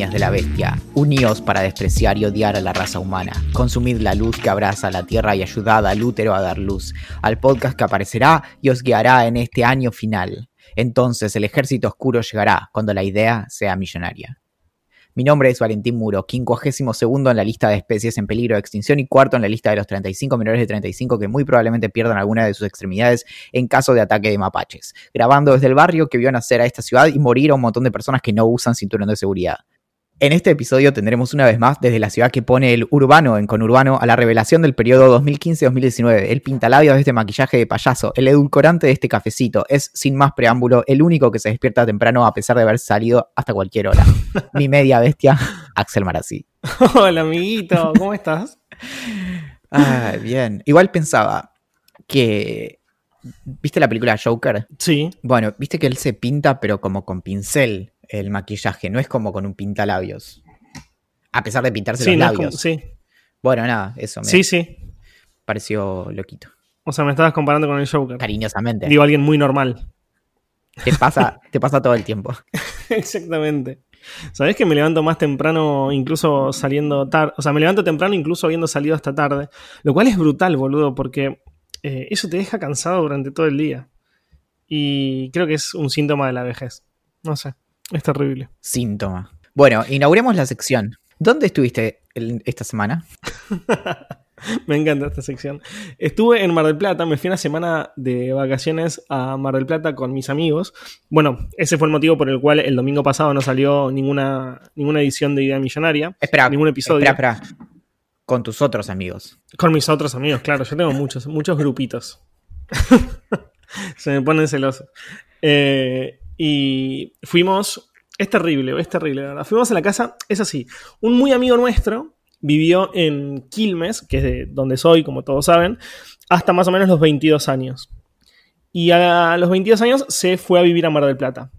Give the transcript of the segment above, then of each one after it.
De la bestia, uníos para despreciar y odiar a la raza humana. Consumid la luz que abraza la tierra y ayudad al útero a dar luz, al podcast que aparecerá y os guiará en este año final. Entonces el ejército oscuro llegará cuando la idea sea millonaria. Mi nombre es Valentín Muro, 52 en la lista de especies en peligro de extinción y cuarto en la lista de los 35 menores de 35 que muy probablemente pierdan alguna de sus extremidades en caso de ataque de mapaches. Grabando desde el barrio que vio nacer a esta ciudad y morir a un montón de personas que no usan cinturón de seguridad. En este episodio tendremos una vez más desde la ciudad que pone el urbano en conurbano a la revelación del periodo 2015-2019, el pintalabios de este maquillaje de payaso, el edulcorante de este cafecito, es sin más preámbulo el único que se despierta temprano a pesar de haber salido hasta cualquier hora. Mi media bestia, Axel Marazzi. Hola amiguito, ¿cómo estás? Ah, bien. Igual pensaba que... ¿Viste la película Joker? Sí. Bueno, viste que él se pinta pero como con pincel el maquillaje, no es como con un pintalabios. A pesar de pintarse Sí, los no labios. como- sí. Bueno, nada, eso me Sí, sí. pareció loquito. O sea, me estabas comparando con el Joker. Cariñosamente. Digo, alguien muy normal. Te pasa, te pasa todo el tiempo. Exactamente. ¿Sabés que me levanto más temprano, incluso saliendo tarde? O sea, me levanto temprano, incluso habiendo salido hasta tarde. Lo cual es brutal, boludo, porque eh, eso te deja cansado durante todo el día. Y creo que es un síntoma de la vejez. No sé. Es terrible. Síntoma. Bueno, inauguremos la sección. ¿Dónde estuviste el- esta semana? Me encanta esta sección. Estuve en Mar del Plata, me fui una semana de vacaciones a Mar del Plata con mis amigos. Bueno, ese fue el motivo por el cual el domingo pasado no salió ninguna, ninguna edición de Idea Millonaria. Espera, Ningún episodio. Espera, espera. Con tus otros amigos. Con mis otros amigos, claro. Yo tengo muchos, muchos grupitos. Se me ponen celosos. Eh, y fuimos. Es terrible, es terrible, la verdad. Fuimos a la casa, es así. Un muy amigo nuestro vivió en Quilmes, que es de donde soy, como todos saben, hasta más o menos los 22 años. Y a los 22 años se fue a vivir a Mar del Plata.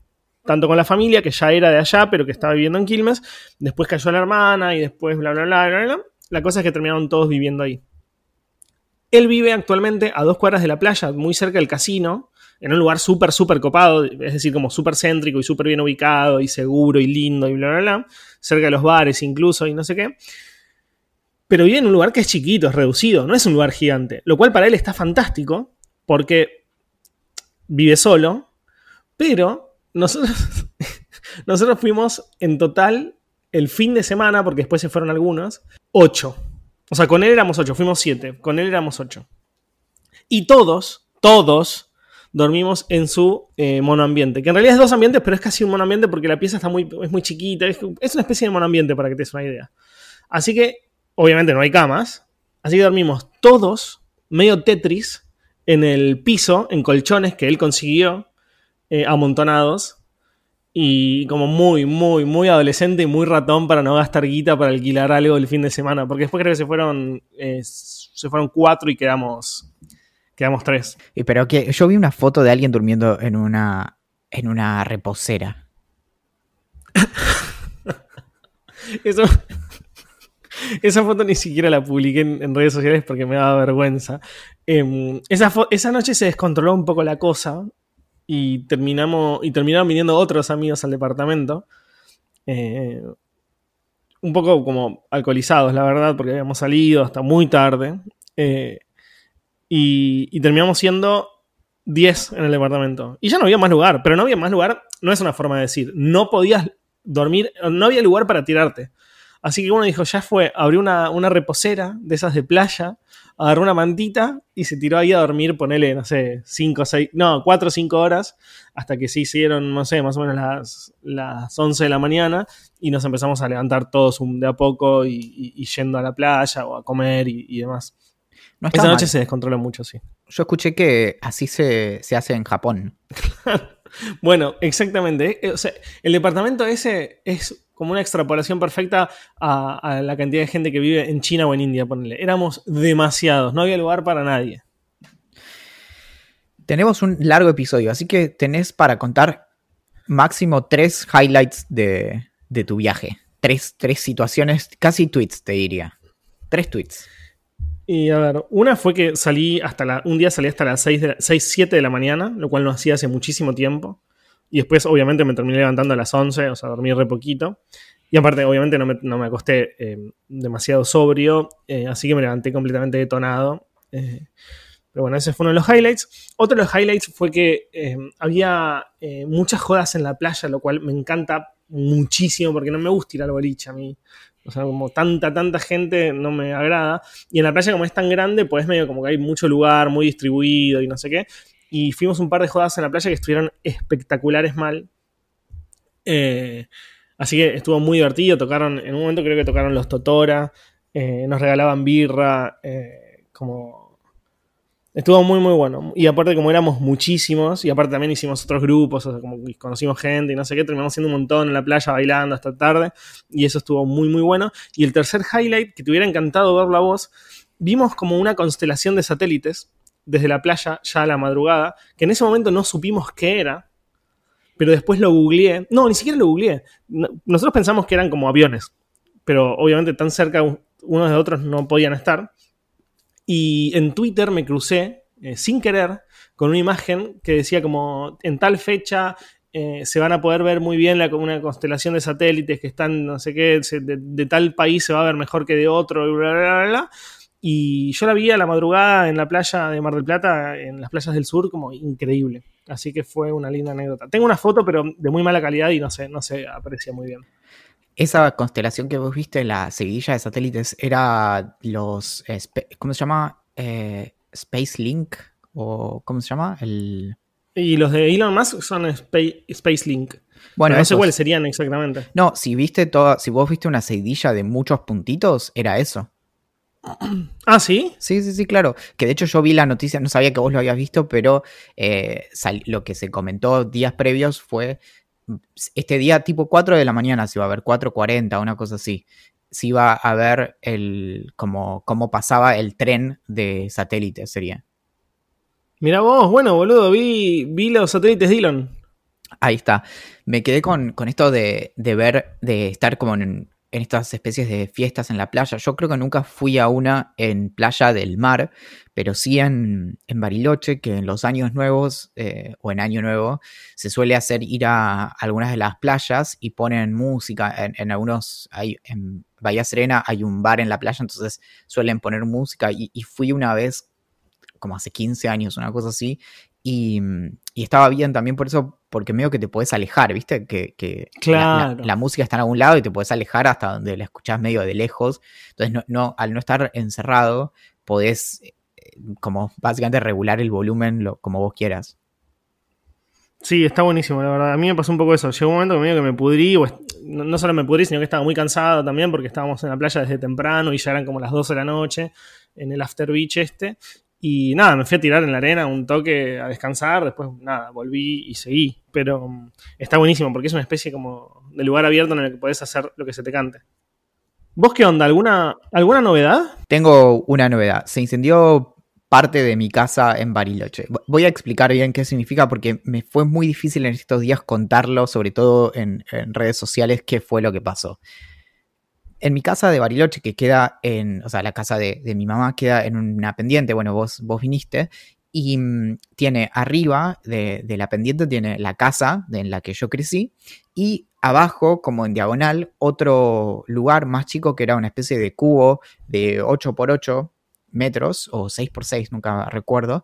Tanto con la familia, que ya era de allá, pero que estaba viviendo en Quilmes. Después cayó la hermana y después bla, bla, bla, bla, bla. La cosa es que terminaron todos viviendo ahí. Él vive actualmente a dos cuadras de la playa, muy cerca del casino, en un lugar súper, súper copado, es decir, como súper céntrico y súper bien ubicado y seguro y lindo y bla, bla, bla, cerca de los bares incluso y no sé qué. Pero vive en un lugar que es chiquito, es reducido, no es un lugar gigante, lo cual para él está fantástico porque vive solo, pero nosotros, nosotros fuimos en total el fin de semana, porque después se fueron algunos, ocho. O sea, con él éramos ocho, fuimos siete, con él éramos ocho. Y todos, todos, dormimos en su eh, monoambiente, que en realidad es dos ambientes, pero es casi un monoambiente porque la pieza está muy, es muy chiquita, es, una especie de monoambiente para que te des una idea. Así que, obviamente no hay camas, así que dormimos todos, medio Tetris, en el piso, en colchones que él consiguió, eh, amontonados, y como muy, muy, muy adolescente y muy ratón para no gastar guita para alquilar algo el fin de semana, porque después creo que se fueron, eh, se fueron cuatro y quedamos, quedamos tres. Y pero que yo vi una foto de alguien durmiendo en una en una reposera. Eso, esa foto ni siquiera la publiqué en, en redes sociales porque me daba vergüenza. Em, esa noche se descontroló un poco la cosa y terminamos y terminaron viniendo otros amigos al departamento. eh, un poco como alcoholizados, la verdad, porque habíamos salido hasta muy tarde. eh, y, y terminamos siendo 10 en el departamento. Y ya no había más lugar, pero no había más lugar, no es una forma de decir. No podías dormir, no había lugar para tirarte. Así que uno dijo, ya fue, abrió una, una reposera de esas de playa, agarró una mantita y se tiró ahí a dormir, ponele, no sé, 5 o 6, no, 4 o 5 horas, hasta que se hicieron, no sé, más o menos las, las 11 de la mañana y nos empezamos a levantar todos de a poco y, yendo a la playa o a comer y, demás. Esa noche se descontroló mucho, sí. Yo escuché que así se, se hace en Japón. bueno, exactamente. Eh, o sea, el departamento ese es como una extrapolación perfecta a, la cantidad de gente que vive en China o en India, ponele. Éramos demasiados, no había lugar para nadie. Tenemos un largo episodio, así que tenés para contar máximo tres highlights de, tu viaje. Tres, tres situaciones, casi tweets, te diría. Tres tweets. Y a ver, una fue que salí hasta la. Un día salí hasta las 6, 6 7 de la mañana, lo cual no hacía hace muchísimo tiempo. Y después, obviamente, me terminé levantando a las 11, o sea, dormí re poquito. Y aparte, obviamente, no me, no me acosté eh, demasiado sobrio, eh, así que me levanté completamente detonado. Eh, pero bueno, ese fue uno de los highlights. Otro de los highlights fue que había muchas jodas en la playa, lo cual me encanta muchísimo porque no me gusta ir al boliche a mí. O sea, como tanta, tanta gente no me agrada. Y en la playa, como es tan grande, pues medio como que hay mucho lugar, muy distribuido y no sé qué y fuimos un par de jodas en la playa que estuvieron espectaculares mal. Eh, así que estuvo muy divertido. Tocaron, en un momento creo que tocaron los Totora, eh, nos regalaban birra, eh, como... Estuvo muy, muy bueno. Y aparte, como éramos muchísimos, y aparte también hicimos otros grupos, o sea, como conocimos gente y no sé qué, terminamos haciendo un montón en la playa bailando hasta tarde, y eso estuvo muy, muy bueno. Y el tercer highlight, que te hubiera encantado verlo a vos, vimos como una constelación de satélites desde la playa ya a la madrugada, que en ese momento no supimos qué era, pero después lo googleé. No, ni siquiera lo googleé. Nosotros pensamos que eran como aviones, pero obviamente tan cerca unos de otros no podían estar. Y en Twitter me crucé, eh, sin querer, con una imagen que decía como en tal fecha eh, se van a poder ver muy bien la, una constelación de satélites que están, no sé qué, de, tal país se va a ver mejor que de otro, y bla, bla, bla, y yo la vi a la madrugada en la playa de Mar del Plata, en las playas del sur, como increíble. Así que fue una linda anécdota. Tengo una foto, pero de muy mala calidad y no sé, no se aprecia muy bien. Esa constelación que vos viste, la seguidilla de satélites, era los. ¿Cómo se llama? Eh, Space Link. ¿O cómo se llama? El. Y los de Elon Musk son Space, Link. Bueno, no sé cuáles serían exactamente. No, si viste toda, si vos viste una seguidilla de muchos puntitos, era eso. Ah, sí. Sí, sí, sí, claro. Que de hecho yo vi la noticia, no sabía que vos lo habías visto, pero eh, lo que se comentó días previos fue este día tipo 4 de la mañana, se iba a ver 4.40, una cosa así. Se iba a ver el, como, cómo pasaba el tren de satélites, sería. Mira vos, bueno, boludo, vi, vi los satélites Dillon. Ahí está. Me quedé con, con esto de, de, ver, de estar como en, en estas especies de fiestas en la playa. Yo creo que nunca fui a una en Playa del Mar, pero sí en, en Bariloche, que en los años nuevos eh, o en Año Nuevo se suele hacer ir a algunas de las playas y ponen música. En, algunos, hay, en Bahía Serena hay un bar en la playa, entonces suelen poner música. Y, y fui una vez, como hace 15 años, una cosa así, y, estaba bien también por eso, porque medio que te puedes alejar, ¿viste? Que, la, música está en algún lado y te puedes alejar hasta donde la escuchás medio de lejos. Entonces, no, al no estar encerrado, podés eh, como básicamente regular el volumen lo, como vos quieras. Sí, está buenísimo, la verdad. A mí me pasó un poco eso. Llegó un momento que medio que me pudrí, no, solo me pudrí, sino que estaba muy cansado también porque estábamos en la playa desde temprano y ya eran como las 12 de la noche en el After Beach este. Y nada, me fui a tirar en la arena un toque a descansar, después nada, volví y seguí. Pero mm, está buenísimo porque es una especie como de lugar abierto en el que podés hacer lo que se te cante. ¿Vos qué onda? ¿Alguna, ¿Alguna novedad? Tengo una novedad. Se incendió parte de mi casa en Bariloche. Voy a explicar bien qué significa porque me fue muy difícil en estos días contarlo, sobre todo en, en redes sociales, qué fue lo que pasó en mi casa de Bariloche, que queda en, o sea, la casa de, mi mamá queda en una pendiente, bueno, vos, vos viniste, y mm, tiene arriba de, la pendiente, tiene la casa en la que yo crecí, y abajo, como en diagonal, otro lugar más chico que era una especie de cubo de 8 por 8 metros, o 6 por 6, nunca recuerdo,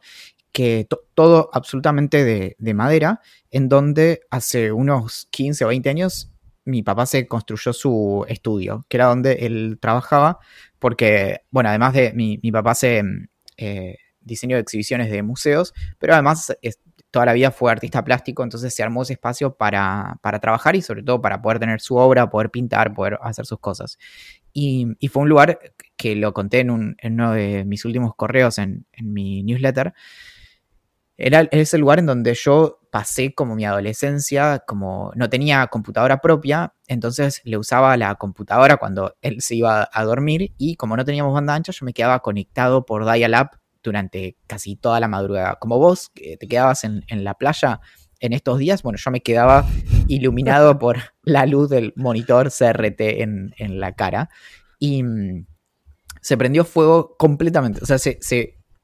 que todo absolutamente de, de madera, en donde hace unos 15 o 20 años mi papá se construyó su estudio, que era donde él trabajaba, porque, bueno, además de mi, papá se eh, diseño de exhibiciones de museos, pero además toda la vida fue artista plástico, entonces se armó ese espacio para, trabajar y sobre todo para poder tener su obra, poder pintar, poder hacer sus cosas. Y, fue un lugar que lo conté en, uno de mis últimos correos en, en mi newsletter, era ese lugar en donde yo pasé como mi adolescencia, como no tenía computadora propia, entonces le usaba la computadora cuando él se iba a dormir y como no teníamos banda ancha, yo me quedaba conectado por dial-up durante casi toda la madrugada. Como vos que te quedabas en, la playa en estos días, bueno, yo me quedaba iluminado por la luz del monitor CRT en, la cara y mm, se prendió fuego completamente, o sea, se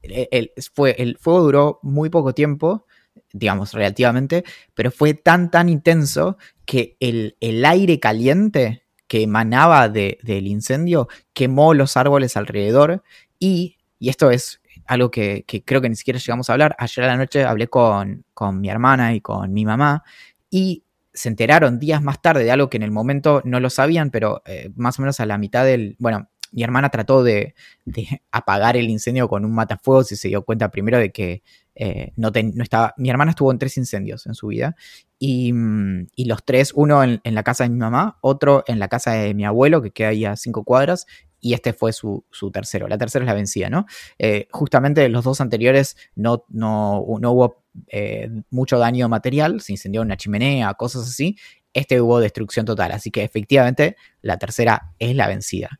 el, fue, el fuego duró muy poco tiempo, digamos, relativamente, pero fue tan, tan intenso que el, aire caliente que emanaba del incendio quemó los árboles alrededor y, y esto es algo que, creo que ni siquiera llegamos a hablar, ayer a la noche hablé con, mi hermana y con mi mamá y se enteraron días más tarde de algo que en el momento no lo sabían, pero eh, más o menos a la mitad del, bueno, mi hermana trató de, apagar el incendio con un matafuegos y se dio cuenta primero de que eh, no, estaba. Mi hermana estuvo en tres incendios en su vida y, mm, los tres, uno en, la casa de mi mamá, otro en la casa de mi abuelo, que queda ahí a cinco cuadras, y este fue su, tercero. La tercera es la vencida, ¿no? Eh, justamente los dos anteriores no, no, hubo eh, mucho daño material, se incendió una chimenea, cosas así. Este hubo destrucción total, así que efectivamente la tercera es la vencida.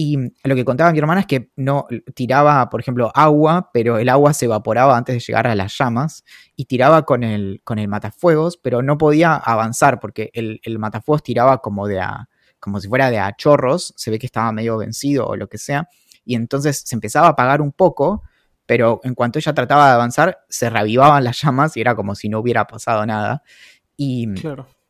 Y lo que contaba mi hermana es que no tiraba, por ejemplo, agua, pero el agua se evaporaba antes de llegar a las llamas y tiraba con el, con el matafuegos, pero no podía avanzar porque el, matafuegos tiraba como de a, como si fuera de a chorros, se ve que estaba medio vencido o lo que sea, y entonces se empezaba a apagar un poco, pero en cuanto ella trataba de avanzar, se reavivaban las llamas y era como si no hubiera pasado nada. Y,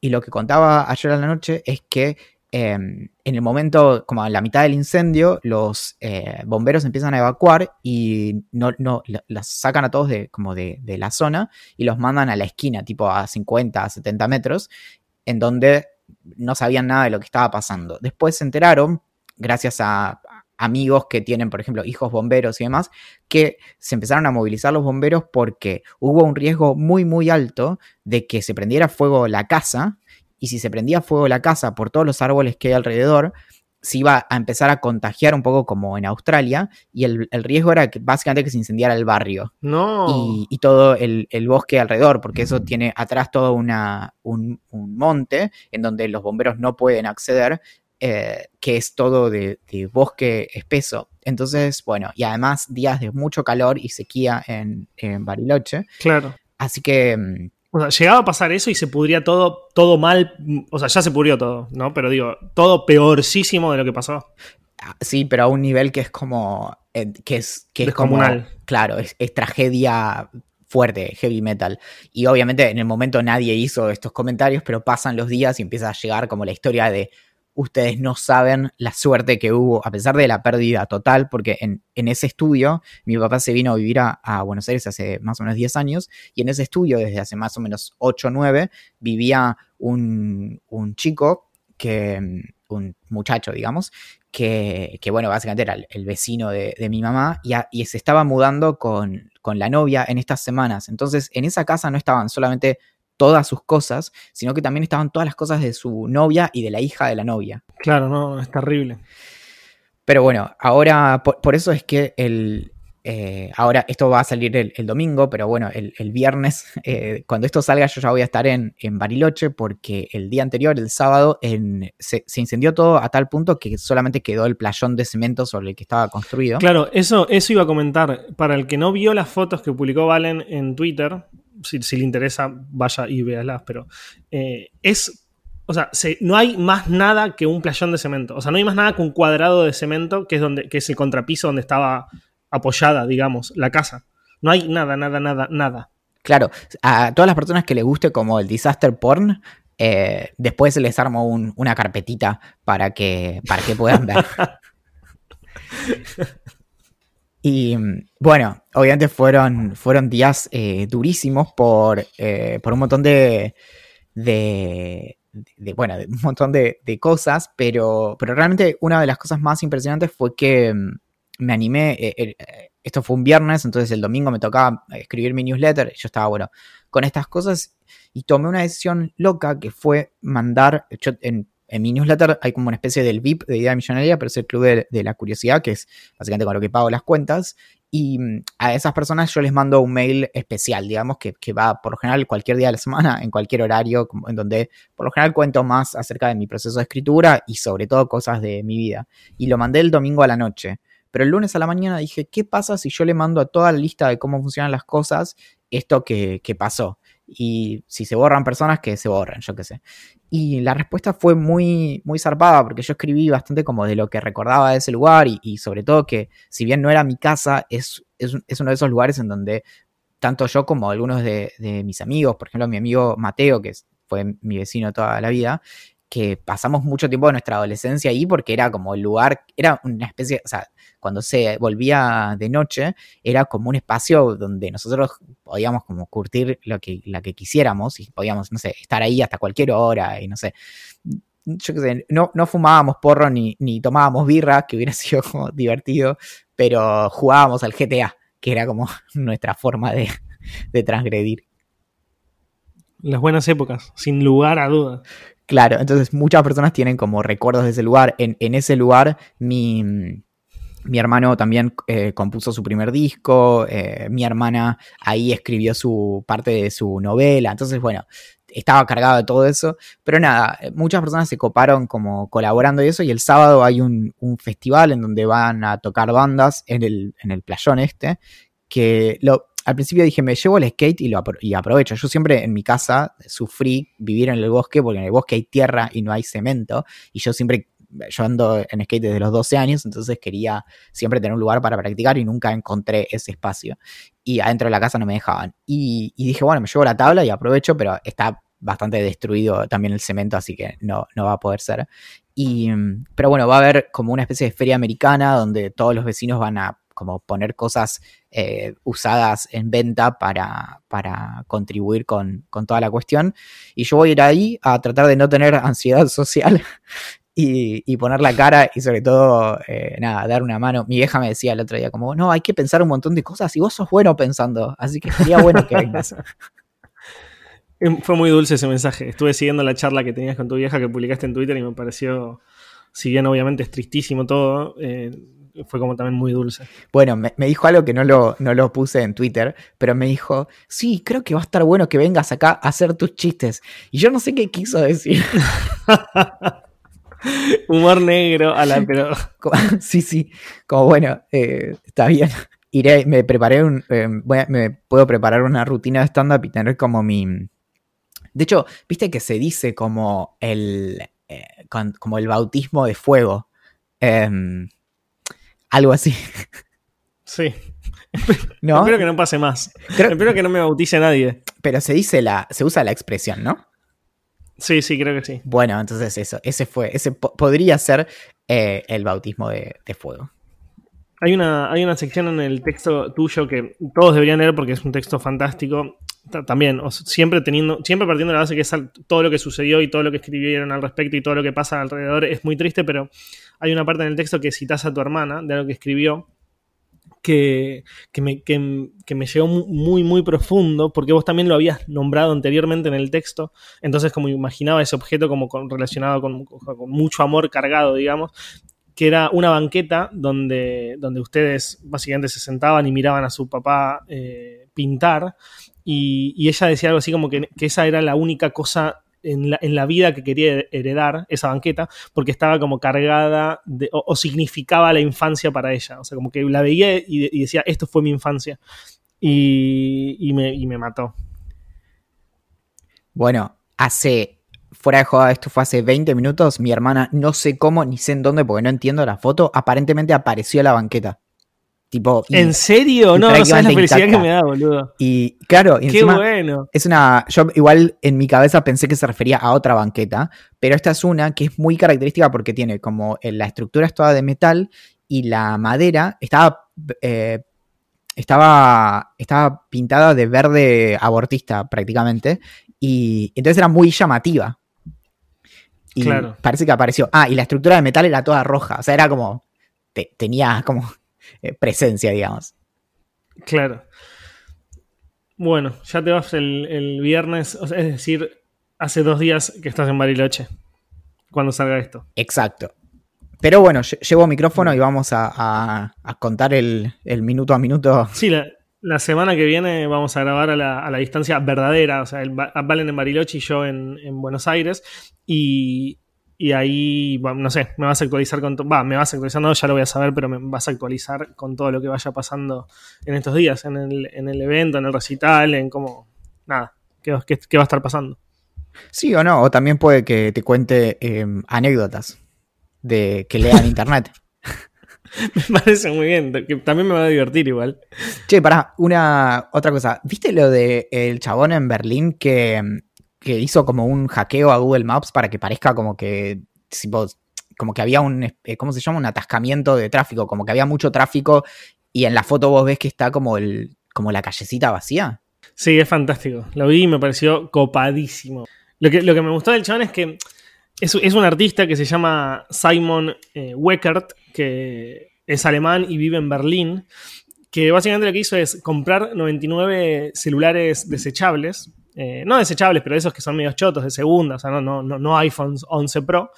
y lo que contaba ayer a la noche es que Em, en el momento, como a la mitad del incendio, los eh, bomberos empiezan a evacuar y no, no las sacan a todos de, como de, la zona y los mandan a la esquina, tipo a 50, a 70 metros, en donde no sabían nada de lo que estaba pasando. Después se enteraron, gracias a amigos que tienen, por ejemplo, hijos bomberos y demás, que se empezaron a movilizar los bomberos porque hubo un riesgo muy, muy alto de que se prendiera fuego la casa y si se prendía fuego la casa por todos los árboles que hay alrededor, se iba a empezar a contagiar un poco como en Australia y el, riesgo era que básicamente que se incendiara el barrio no. y, todo el, bosque alrededor, porque eso tiene atrás todo una, un, monte en donde los bomberos no pueden acceder, eh, que es todo de, bosque espeso. Entonces, bueno, y además días de mucho calor y sequía en, en Bariloche. Claro. Así que mm, o sea, llegaba a pasar eso y se pudría todo, todo mal. O sea, ya se pudrió todo, ¿no? Pero digo, todo peorcísimo de lo que pasó. Ah, sí, pero a un nivel que es como. Eh, que es, que es como. Claro, es, es tragedia fuerte, heavy metal. Y obviamente en el momento nadie hizo estos comentarios, pero pasan los días y empieza a llegar como la historia de ustedes no saben la suerte que hubo, a pesar de la pérdida total, porque en, ese estudio mi papá se vino a vivir a, Buenos Aires hace más o menos 10 años, y en ese estudio, desde hace más o menos 8 o 9, vivía un, chico que, un muchacho, digamos, que, bueno, básicamente era el, vecino de, mi mamá y, y, se estaba mudando con, con la novia en estas semanas. Entonces, en esa casa no estaban solamente todas sus cosas, sino que también estaban todas las cosas de su novia y de la hija de la novia. Claro, no, es terrible. Pero bueno, ahora, por, eso es que el, eh, ahora esto va a salir el, domingo, pero bueno, el, viernes, eh, cuando esto salga, yo ya voy a estar en, Bariloche porque el día anterior, el sábado, se, incendió todo a tal punto que solamente quedó el playón de cemento sobre el que estaba construido. Claro, eso, eso iba a comentar. Para el que no vio las fotos que publicó Valen en Twitter, si, le interesa, vaya y véalas, pero eh, es o sea, no hay más nada que un playón de cemento. O sea, no hay más nada que un cuadrado de cemento, que es, donde, que es el contrapiso donde estaba apoyada, digamos, la casa. No hay nada, nada, nada, nada. Claro, a todas las personas que les guste como el disaster porn, eh, después les armo una carpetita para que, para que puedan ver. Y bueno, obviamente fueron, fueron días eh, durísimos por, eh, por, un montón de, de, bueno, de un montón de, cosas, pero, pero realmente una de las cosas más impresionantes fue que mm, me animé, eh, esto fue un viernes, entonces el domingo me tocaba escribir mi newsletter, yo estaba, bueno, con estas cosas y tomé una decisión loca que fue mandar, en, mi newsletter hay como una especie del VIP de Idea Millonaria, pero es el club de, la curiosidad, que es básicamente con lo que pago las cuentas. Y mm, a esas personas yo les mando un mail especial, digamos, que, que, va por lo general cualquier día de la semana, en cualquier horario, en donde por lo general cuento más acerca de mi proceso de escritura y sobre todo cosas de mi vida. Y lo mandé el domingo a la noche. Pero el lunes a la mañana dije, ¿qué pasa si yo le mando a toda la lista de cómo funcionan las cosas esto que, que pasó? Y si se borran personas, que se borren, yo qué sé. Y la respuesta fue muy, muy zarpada, porque yo escribí bastante como de lo que recordaba de ese lugar y, sobre todo que, si bien no era mi casa, es, es, uno de esos lugares en donde tanto yo como algunos de, de mis amigos, por ejemplo mi amigo Mateo, que fue mi vecino toda la vida, que pasamos mucho tiempo de nuestra adolescencia ahí porque era como el lugar, era una especie, o sea, cuando se volvía de noche, era como un espacio donde nosotros podíamos como curtir lo que, la que quisiéramos y podíamos, no sé, estar ahí hasta cualquier hora y no sé. Yo qué sé, no, no fumábamos porro ni, ni tomábamos birra, que hubiera sido divertido, pero jugábamos al GTA, que era como nuestra forma de, de transgredir. Las buenas épocas, sin lugar a dudas. Claro, entonces muchas personas tienen como recuerdos de ese lugar. En, ese lugar, mi, mi hermano también eh, compuso su primer disco, eh, mi hermana ahí escribió su parte de su novela, entonces bueno, estaba cargado de todo eso, pero nada, muchas personas se coparon como colaborando y eso, y el sábado hay un, un festival en donde van a tocar bandas en el, en el playón este, que lo, al principio dije, me llevo el skate y, lo y aprovecho. Yo siempre en mi casa sufrí vivir en el bosque porque en el bosque hay tierra y no hay cemento. Y yo siempre, yo ando en skate desde los 12 años, entonces quería siempre tener un lugar para practicar y nunca encontré ese espacio. Y adentro de la casa no me dejaban. Y, dije, bueno, me llevo la tabla y aprovecho, pero está bastante destruido también el cemento, así que no, no va a poder ser. Y, pero bueno, va a haber como una especie de feria americana donde todos los vecinos van a como poner cosas eh, usadas en venta para, para contribuir con, toda la cuestión. Y yo voy a ir ahí a tratar de no tener ansiedad social y, poner la cara y sobre todo, eh, nada, dar una mano. Mi vieja me decía el otro día como, no, hay que pensar un montón de cosas y vos sos bueno pensando, así que sería bueno que vengas. Em, fue muy dulce ese mensaje. Estuve siguiendo la charla que tenías con tu vieja que publicaste en Twitter y me pareció, si bien obviamente es tristísimo todo, eh, fue como también muy dulce. Bueno, me, dijo algo que no lo, no lo puse en Twitter, pero me dijo, sí, creo que va a estar bueno que vengas acá a hacer tus chistes. Y yo no sé qué quiso decir. Humor negro a la pero. sí, sí. Como bueno, eh, está bien. Iré, me preparé un. Eh, me puedo preparar una rutina de stand-up y tener como mi. De hecho, viste que se dice como el. Eh, como el bautismo de fuego. Em, algo así. Sí. ¿No? Espero que no pase más. Espero que no me bautice nadie. Pero se dice la. se usa la expresión, ¿no? Sí, sí, creo que sí. Bueno, entonces eso, ese fue, ese podría ser eh, el bautismo de, fuego. Hay una, hay una sección en el texto tuyo que todos deberían leer porque es un texto fantástico. También, siempre teniendo, siempre partiendo de la base que es todo lo que sucedió y todo lo que escribieron al respecto y todo lo que pasa alrededor es muy triste, pero hay una parte en el texto que citas a tu hermana de algo que escribió que, me, que, me llegó muy, muy profundo, porque vos también lo habías nombrado anteriormente en el texto, entonces como imaginaba ese objeto como relacionado con, mucho amor cargado, digamos, que era una banqueta donde, donde ustedes básicamente se sentaban y miraban a su papá eh, pintar, y, y, ella decía algo así como que, esa era la única cosa en la, vida que quería heredar esa banqueta, porque estaba como cargada o, significaba la infancia para ella. O sea, como que la veía y, decía, esto fue mi infancia. Y, me, mató. Bueno, hace, fuera de joda, esto fue hace 20 minutos, mi hermana, no sé cómo ni sé en dónde, porque no entiendo la foto, aparentemente apareció la banqueta. Tipo, ¿En serio? No, no sabes la felicidad que me da, boludo. Y claro, Qué bueno. Es una. Yo igual en mi cabeza pensé que se refería a otra banqueta, pero esta es una que es muy característica porque tiene como eh, la estructura es toda de metal y la madera estaba. Eh, estaba, estaba pintada de verde abortista prácticamente y entonces era muy llamativa. Y Claro. parece que apareció. Ah, y la estructura de metal era toda roja. O sea, era como. te- tenía como eh, presencia, digamos. Claro. Bueno, ya te vas el, el viernes, o sea, es decir, hace dos días que estás en Bariloche, cuando salga esto. Exacto. Pero bueno, lle- llevo micrófono y vamos a, a- a contar el, el minuto a minuto. Sí, la, la semana que viene vamos a grabar a la, a la distancia verdadera, o sea, el, Valen en Bariloche y yo en, en Buenos Aires, y, y ahí, bueno, no sé, me vas a actualizar con todo, va, me vas a actualizar, no, ya lo voy a saber, pero me vas a actualizar con todo lo que vaya pasando en estos días, en el, en el evento, en el recital, en cómo, nada, qué, va- qué- qué va a estar pasando. Sí o no, o también puede que te cuente eh, anécdotas de que lea en internet. Me parece muy bien, que también me va a divertir igual. Che, pará, una otra cosa. ¿Viste lo de el chabón en Berlín que, que hizo como un hackeo a Google Maps para que parezca como que como que había un eh, ¿cómo se llama? un atascamiento de tráfico, como que había mucho tráfico y en la foto vos ves que está como el como la callecita vacía? Sí, es fantástico. Lo vi y me pareció copadísimo. Lo que, lo que me gustó del chabón es que es, es un artista que se llama Simon eh, Weckert, que es alemán y vive en Berlín, que básicamente lo que hizo es comprar 99 celulares desechables, eh, no desechables, pero esos que son medio chotos de segunda, o sea, no, no, no, no iPhones 11 Pro,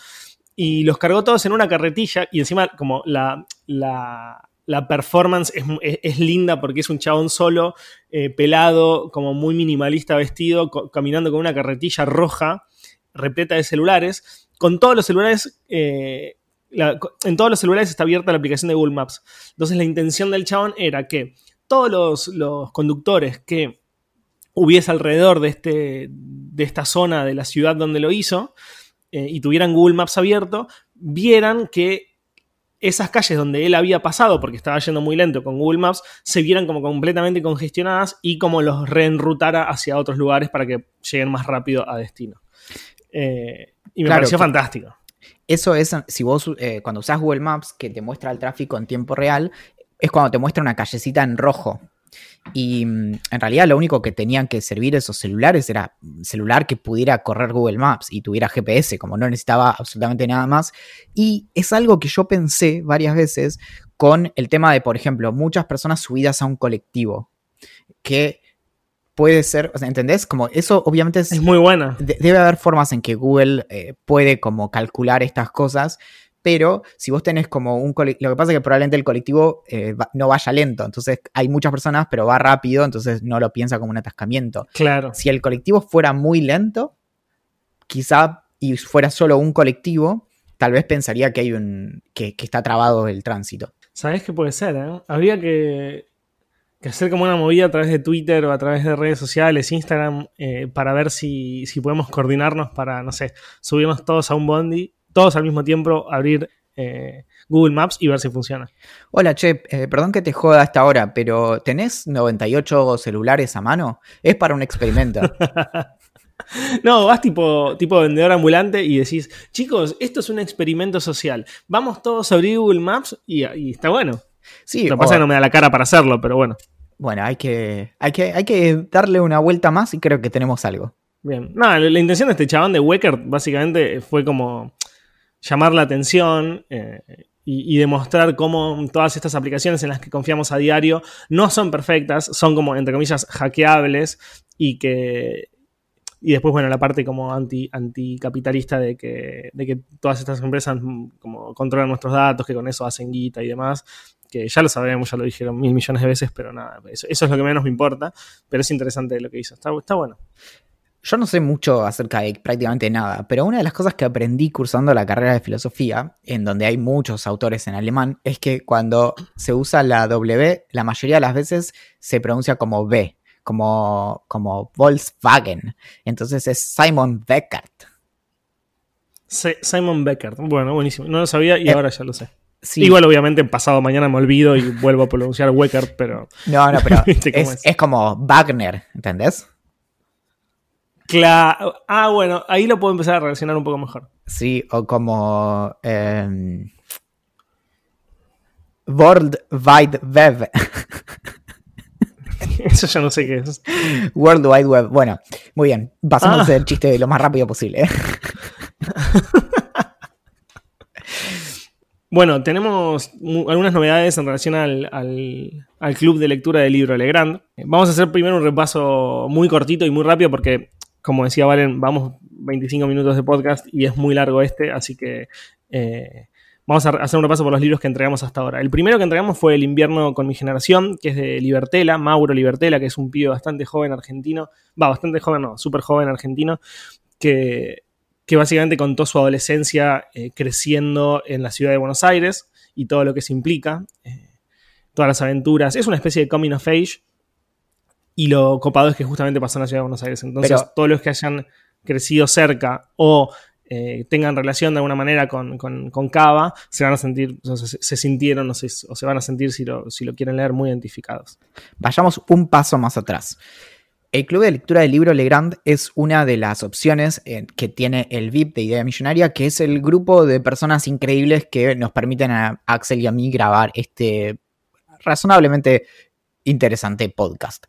y los cargó todos en una carretilla y encima como la, la, performance es, es- linda porque es un chabón solo, eh, pelado, como muy minimalista vestido, caminando con una carretilla roja repleta de celulares, con todos los celulares... eh, en todos los celulares está abierta la aplicación de Google Maps. Entonces la intención del chabón era que todos los, los conductores que hubiese alrededor de, este, de esta zona de la ciudad donde lo hizo eh, y tuvieran Google Maps abierto, vieran que esas calles donde él había pasado, porque estaba yendo muy lento con Google Maps, se vieran como completamente congestionadas y como los reenrutara hacia otros lugares para que lleguen más rápido a destino. Eh, y me Claro, pareció fantástico. Eso es, si vos eh, cuando usás Google Maps que te muestra el tráfico en tiempo real, es cuando te muestra una callecita en rojo. Y mm, en realidad lo único que tenían que servir esos celulares era un celular que pudiera correr Google Maps y tuviera GPS, como no necesitaba absolutamente nada más. Y es algo que yo pensé varias veces con el tema de, por ejemplo, muchas personas subidas a un colectivo, que puede ser, o sea, ¿entendés? Como eso obviamente es Es muy buena. de- debe haber formas en que Google eh, puede como calcular estas cosas, pero si vos tenés como un colectivo, lo que pasa es que probablemente el colectivo eh, va- no vaya lento, entonces hay muchas personas, pero va rápido, entonces no lo piensa como un atascamiento. Claro. Si el colectivo fuera muy lento, quizá y fuera solo un colectivo, tal vez pensaría que hay un que, que está trabado el tránsito. ¿Sabés qué puede ser? eh? Habría que, que hacer como una movida a través de Twitter o a través de redes sociales, Instagram, eh, para ver si, si podemos coordinarnos para, no sé, subirnos todos a un bondi, todos al mismo tiempo, abrir eh, Google Maps y ver si funciona. Hola, che, eh, perdón que te joda hasta ahora, pero ¿tenés 98 celulares a mano? Es para un experimento. No, vas tipo, tipo vendedor ambulante y decís, chicos, esto es un experimento social. Vamos todos a abrir Google Maps y, y está bueno. Sí, Lo que pasa es que no me da la cara para hacerlo, pero bueno. Bueno, hay que, hay, que, hay que darle una vuelta más y creo que tenemos algo. Bien. No, la, la intención de este chabón de Wecker básicamente fue como llamar la atención eh, y, demostrar cómo todas estas aplicaciones en las que confiamos a diario no son perfectas, son como, entre comillas, hackeables y que. Y después, bueno, la parte como anti, anticapitalista de que, de que todas estas empresas mm, como controlan nuestros datos, que con eso hacen guita y demás, que ya lo sabemos, ya lo dijeron mil millones de veces, pero nada, eso, eso es lo que menos me importa, pero es interesante lo que hizo, está, está bueno. Yo no sé mucho acerca de prácticamente nada, pero una de las cosas que aprendí cursando la carrera de filosofía, en donde hay muchos autores en alemán, es que cuando se usa la W, la mayoría de las veces se pronuncia como B, como, como Volkswagen. Entonces es Simon Beckert. Simon Becker. Bueno, buenísimo. No lo sabía y Eh, ahora ya lo sé. Sí. Igual, obviamente, pasado mañana me olvido y vuelvo a pronunciar Wecker, pero. No, no, pero ¿Viste cómo es, es? es como Wagner, ¿entendés? Claro. Ah, bueno, ahí lo puedo empezar a relacionar un poco mejor. Sí, o como em, World Wide Web. Eso ya no sé qué es. World Wide Web. Bueno, muy bien. Pasemos Ah. el chiste lo más rápido posible. ¿eh? Bueno, tenemos algunas novedades en relación al, club de lectura del libro Legrand. Vamos a hacer primero un repaso muy cortito y muy rápido porque, como decía Valen, vamos 25 minutos de podcast y es muy largo este, así que eh, vamos a hacer un repaso por los libros que entregamos hasta ahora. El primero que entregamos fue El invierno con mi generación, que es de Libertela, Mauro Libertela, que es un pibe bastante joven argentino, va, bastante joven, no, súper joven argentino, que básicamente contó su adolescencia eh, creciendo en la ciudad de Buenos Aires y todo lo que se implica, eh, todas las aventuras. Es una especie de coming of age y lo copado es que justamente pasó en la ciudad de Buenos Aires. Entonces, todos los que hayan crecido cerca o eh, tengan relación de alguna manera con, con, Cava, se van a sentir, se, sintieron o se, van a sentir, si lo, si lo quieren leer, muy identificados. Vayamos un paso más atrás. El Club de Lectura del Libro Legrand es una de las opciones eh, que tiene el VIP de Idea Millonaria, que es el grupo de personas increíbles que nos permiten a Axel y a mí grabar este razonablemente interesante podcast.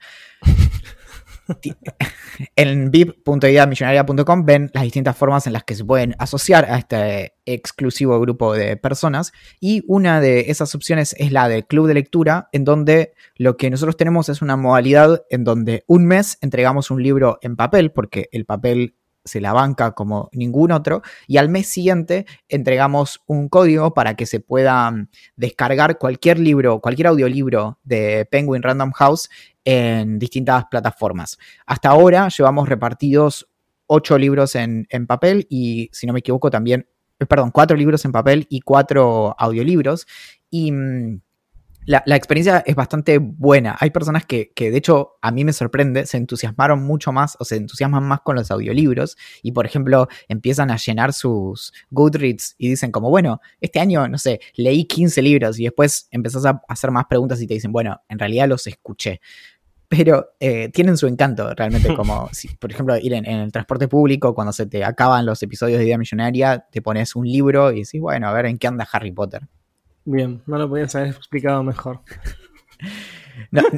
en vip.ideamillonaria.com ven las distintas formas en las que se pueden asociar a este exclusivo grupo de personas y una de esas opciones es la del club de lectura en donde lo que nosotros tenemos es una modalidad en donde un mes entregamos un libro en papel porque el papel se la banca como ningún otro y al mes siguiente entregamos un código para que se pueda mm, descargar cualquier libro, cualquier audiolibro de Penguin Random House en distintas plataformas. Hasta ahora llevamos repartidos ocho libros en, en papel y si no me equivoco también, eh, perdón, cuatro libros en papel y cuatro audiolibros y mm, la, experiencia es bastante buena. Hay personas que, de hecho, a mí me sorprende, se entusiasmaron mucho más o se entusiasman más con los audiolibros y, por ejemplo, empiezan a llenar sus Goodreads y dicen como, bueno, este año, no sé, leí 15 libros y después empezás a hacer más preguntas y te dicen, bueno, en realidad los escuché. Pero eh, tienen su encanto realmente, como, si, por ejemplo, ir en, el transporte público, cuando se te acaban los episodios de Idea Millonaria, te pones un libro y decís, bueno, a ver en qué anda Harry Potter. Bien, no lo podías haber explicado mejor.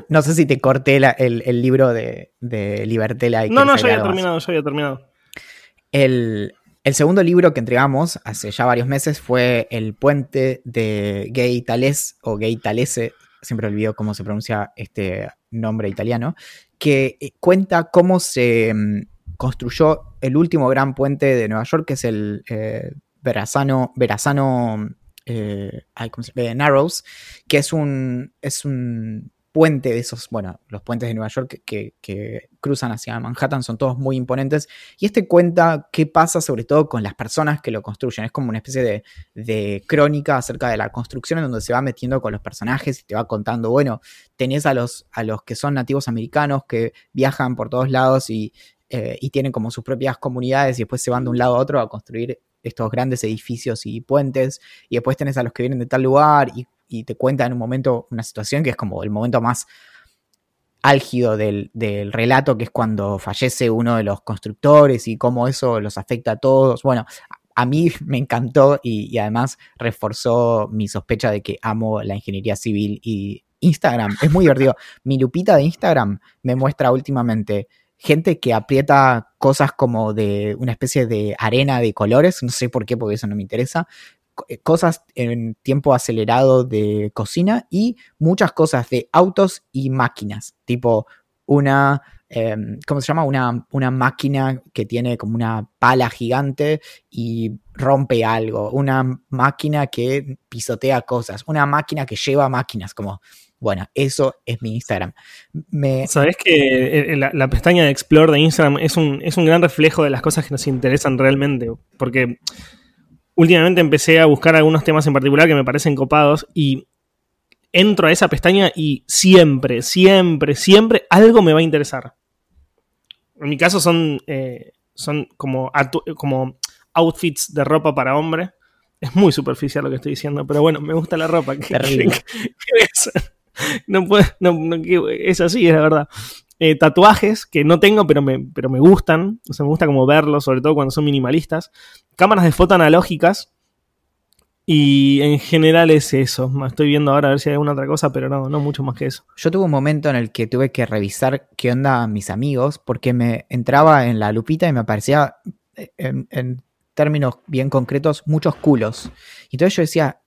No, sé si te corté el, libro de, de Libertela. no, no, ya había terminado, ya había terminado. El, segundo libro que entregamos hace ya varios meses fue El puente de Gay Tales o Gay Talese, siempre olvido cómo se pronuncia este nombre italiano, que eh, cuenta cómo se mm, construyó el último gran puente de Nueva York, que es el eh, Verrazano, Verrazano eh, Narrows, que es un, es un puente de esos, bueno, los puentes de Nueva York que, cruzan hacia Manhattan son todos muy imponentes. Y este cuenta qué pasa sobre todo con las personas que lo construyen. Es como una especie de, crónica acerca de la construcción en donde se va metiendo con los personajes y te va contando, bueno, tenés a los, a los que son nativos americanos que viajan por todos lados y, eh, y tienen como sus propias comunidades y después se van de un lado a otro a construir estos grandes edificios y puentes, y después tenés a los que vienen de tal lugar y, te cuentan en un momento una situación que es como el momento más álgido del, relato, que es cuando fallece uno de los constructores y cómo eso los afecta a todos. Bueno, a mí me encantó y, además reforzó mi sospecha de que amo la ingeniería civil y Instagram. Es muy divertido. Mi lupita de Instagram me muestra últimamente gente que aprieta cosas como de una especie de arena de colores, no sé por qué, porque eso no me interesa, eh, cosas en tiempo acelerado de cocina y muchas cosas de autos y máquinas, tipo una, em, ¿cómo se llama? Una, una, máquina que tiene como una pala gigante y rompe algo, una máquina que pisotea cosas, una máquina que lleva máquinas, como bueno, eso es mi Instagram. Me... Sabes que la, pestaña de Explore de Instagram es un, es un gran reflejo de las cosas que nos interesan realmente. Porque últimamente empecé a buscar algunos temas en particular que me parecen copados y entro a esa pestaña y siempre, siempre, siempre algo me va a interesar. En mi caso son, eh, son como, como outfits de ropa para hombre. Es muy superficial lo que estoy diciendo, pero bueno, me gusta la ropa. Terrible. no puedo, no, es así, es la verdad. Eh, tatuajes que no tengo, pero me, pero me gustan. O sea, me gusta como verlos, sobre todo cuando son minimalistas. Cámaras de foto analógicas. Y en general es eso. Estoy viendo ahora a ver si hay alguna otra cosa, pero no, no mucho más que eso. Yo tuve un momento en el que tuve que revisar qué onda mis amigos, porque me entraba en la lupita y me aparecía en, términos bien concretos, muchos culos. Entonces yo decía,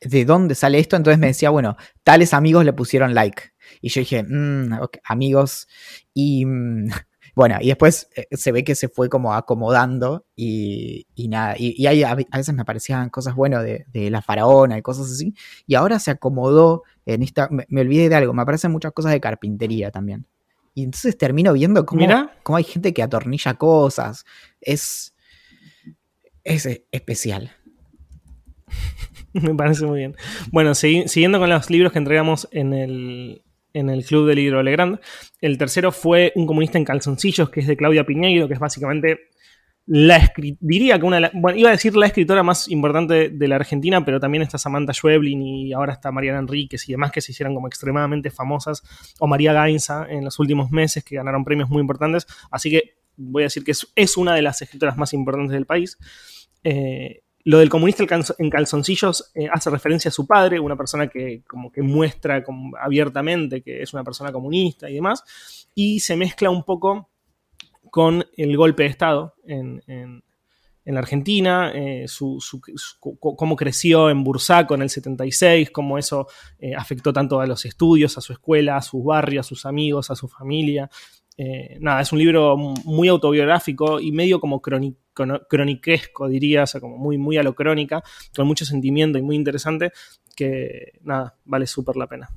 ¿de dónde sale esto? Entonces me decía, bueno, tales amigos le pusieron like. Y yo dije, mmm, amigos. Y mm, bueno, y después eh, se ve que se fue como acomodando y, nada. Y, ahí a, veces me aparecían cosas, bueno, de, la faraona y cosas así. Y ahora se acomodó en esta. Me, olvidé de algo, me aparecen muchas cosas de carpintería también. Y entonces termino viendo cómo, cómo hay gente que atornilla cosas. Es. Es especial. Me parece muy bien. Bueno, siguiendo con los libros que entregamos en el, en el Club del Libro Legrand. El tercero fue Un comunista en calzoncillos, que es de Claudia Piñeiro, que es básicamente la diría que una bueno, iba a decir la escritora más importante de la Argentina, pero también está Samantha Schweblin y ahora está Mariana Enríquez y demás que se hicieron como extremadamente famosas, o María Gainza en los últimos meses que ganaron premios muy importantes, así que voy a decir que es, una de las escritoras más importantes del país. Eh, lo del comunista en calzoncillos eh, hace referencia a su padre, una persona que como que muestra abiertamente que es una persona comunista y demás, y se mezcla un poco con el golpe de Estado en, la Argentina, eh, cómo creció en Bursaco en el 76, cómo eso eh, afectó tanto a los estudios, a su escuela, a sus barrios, a sus amigos, a su familia. nada, es un libro muy autobiográfico y medio como crónico croniquesco, diría, o sea, como muy, muy a lo crónica, con mucho sentimiento y muy interesante, que nada, vale súper la pena.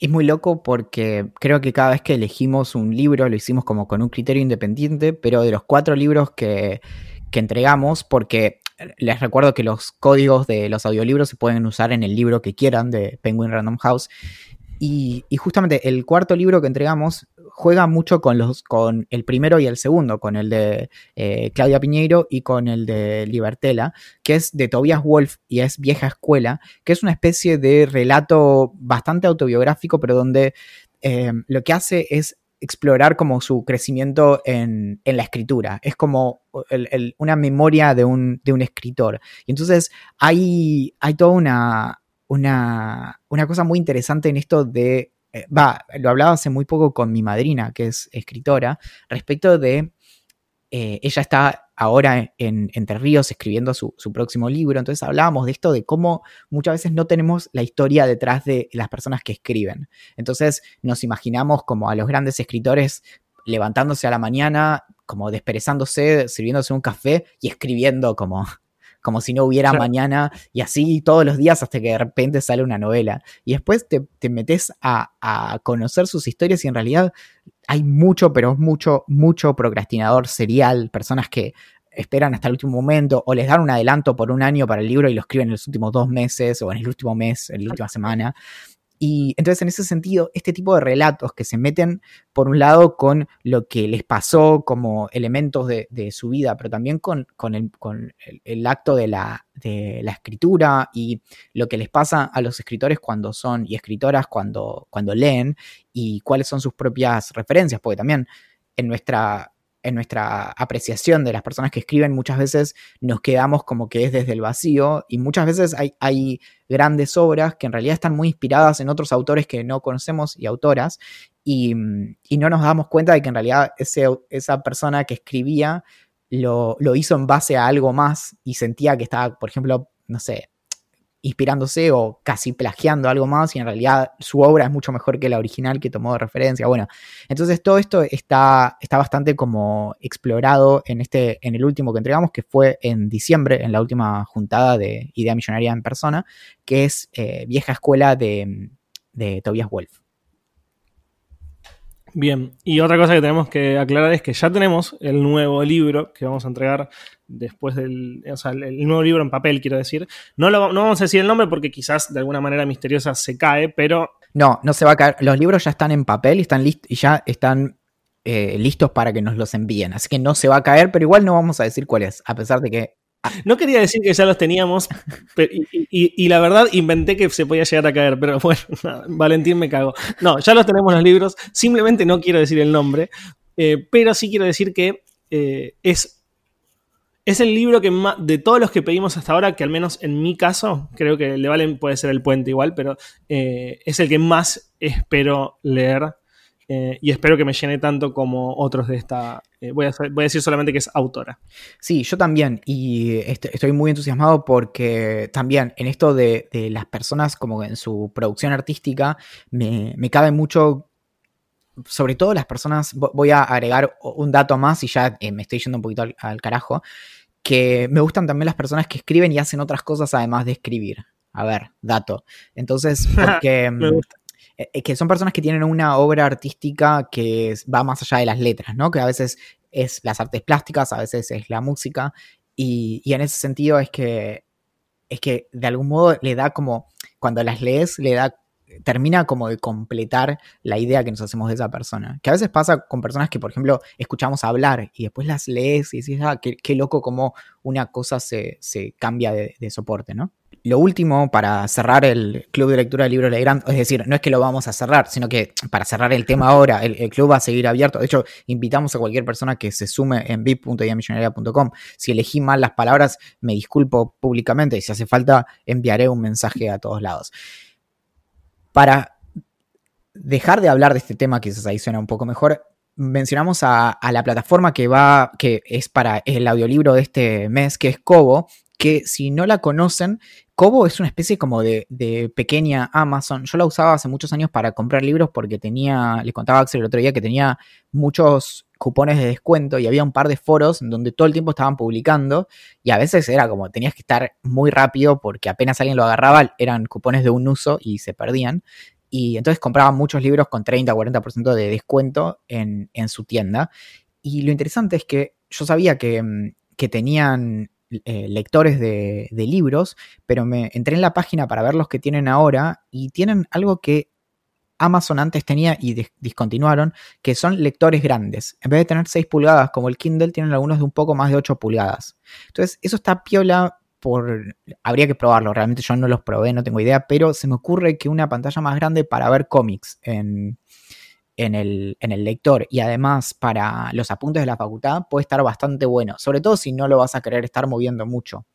Es muy loco porque creo que cada vez que elegimos un libro lo hicimos como con un criterio independiente, pero de los cuatro libros que, entregamos, porque les recuerdo que los códigos de los audiolibros se pueden usar en el libro que quieran de Penguin Random House. Y, justamente el cuarto libro que entregamos juega mucho con, los, con el primero y el segundo, con el de eh, Claudia Piñeiro y con el de Libertela, que es de Tobias Wolf y es Vieja Escuela, que es una especie de relato bastante autobiográfico, pero donde eh, lo que hace es explorar como su crecimiento en, la escritura. Es como una memoria de un, de un, escritor. Y entonces hay, hay toda una, una, una cosa muy interesante en esto de eh, va, lo hablaba hace muy poco con mi madrina, que es escritora, respecto de, eh, ella está ahora en Entre Ríos escribiendo su, próximo libro, entonces hablábamos de esto, de cómo muchas veces no tenemos la historia detrás de las personas que escriben. Entonces nos imaginamos como a los grandes escritores levantándose a la mañana, como desperezándose, sirviéndose un café y escribiendo como como si no hubiera mañana, y así todos los días hasta que de repente sale una novela. Y después te, metes a, conocer sus historias y en realidad hay mucho, pero mucho, mucho procrastinador serial, personas que esperan hasta el último momento o les dan un adelanto por un año para el libro y lo escriben en los últimos dos meses o en el último mes, en la última semana. Y entonces en ese sentido, este tipo de relatos que se meten, por un lado, con lo que les pasó como elementos de, su vida, pero también con, el, acto de la, de la, escritura y lo que les pasa a los escritores cuando son, y escritoras cuando, cuando leen, y cuáles son sus propias referencias, porque también en nuestra en nuestra apreciación de las personas que escriben, muchas veces nos quedamos como que es desde el vacío y muchas veces hay, hay grandes obras que en realidad están muy inspiradas en otros autores que no conocemos y autoras y, no nos damos cuenta de que en realidad ese, esa persona que escribía lo, lo hizo en base a algo más y sentía que estaba, por ejemplo, no sé, inspirándose o casi plagiando algo más y en realidad su obra es mucho mejor que la original que tomó de referencia. Bueno, entonces todo esto está, está bastante como explorado en, este, en el último que entregamos, que fue en diciembre, en la última juntada de Idea Millonaria en persona, que es eh, Vieja Escuela de, de Tobias Wolf. Bien, y otra cosa que tenemos que aclarar es que ya tenemos el nuevo libro que vamos a entregar después del, o sea, el, nuevo libro en papel, quiero decir. No, lo, no vamos a decir el nombre porque quizás de alguna manera misteriosa se cae, pero... No, no se va a caer. Los libros ya están en papel y, están y ya están eh, listos para que nos los envíen. Así que no se va a caer, pero igual no vamos a decir cuál es, a pesar de que no quería decir que ya los teníamos, y, la verdad inventé que se podía llegar a caer, pero bueno, Valentín me cago. No, ya los tenemos los libros, simplemente no quiero decir el nombre, eh, pero sí quiero decir que eh, es, es el libro que más, de todos los que pedimos hasta ahora, que al menos en mi caso, creo que le valen puede ser el puente igual, pero eh, es el que más espero leer eh, y espero que me llene tanto como otros de esta. Eh, voy, a, voy, a, decir solamente que es autora. Sí, yo también. Y estoy muy entusiasmado porque también en esto de, las personas, como en su producción artística, me, cabe mucho. Sobre todo las personas, voy a agregar un dato más y ya me estoy yendo un poquito al carajo, que me gustan también las personas que escriben y hacen otras cosas además de escribir. A ver, dato. Entonces, porque... me gusta. Eh, eh, que son personas que tienen una obra artística que va más allá de las letras, ¿no? Que a veces es las artes plásticas, a veces es la música, y, en ese sentido es que, es que de algún modo le da como, cuando las lees, le da termina como de completar la idea que nos hacemos de esa persona. Que a veces pasa con personas que, por ejemplo, escuchamos hablar y después las lees y dices, ah, qué, loco como una cosa se, cambia de, de, soporte, ¿no? Lo último, para cerrar el club de lectura de libros Legrand, es decir, no es que lo vamos a cerrar, sino que para cerrar el tema ahora, el, club va a seguir abierto. De hecho, invitamos a cualquier persona que se sume en vip.idamillonaria.com. Si elegí mal las palabras, me disculpo públicamente si hace falta, enviaré un mensaje a todos lados. Para dejar de hablar de este tema, quizás ahí suena un poco mejor, mencionamos a, a, la plataforma que va, que es para el audiolibro de este mes, que es Kobo, que si no la conocen, Kobo es una especie como de, pequeña Amazon. Yo la usaba hace muchos años para comprar libros porque tenía, le contaba a Axel el otro día que tenía muchos cupones de descuento y había un par de foros en donde todo el tiempo estaban publicando y a veces era como tenías que estar muy rápido porque apenas alguien lo agarraba eran cupones de un uso y se perdían. Y entonces compraban muchos libros con 30 o 40% de descuento en, su tienda. Y lo interesante es que yo sabía que, mm, que tenían eh, lectores de, libros, pero me entré en la página para ver los que tienen ahora y tienen algo que Amazon antes tenía y discontinuaron, que son lectores grandes. En vez de tener 6 pulgadas como el Kindle, tienen algunos de un poco más de 8 pulgadas. Entonces, eso está piola por... Habría que probarlo, realmente yo no los probé, no tengo idea, pero se me ocurre que una pantalla más grande para ver cómics en, en el, lector y además para los apuntes de la facultad puede estar bastante bueno, sobre todo si no lo vas a querer estar moviendo mucho.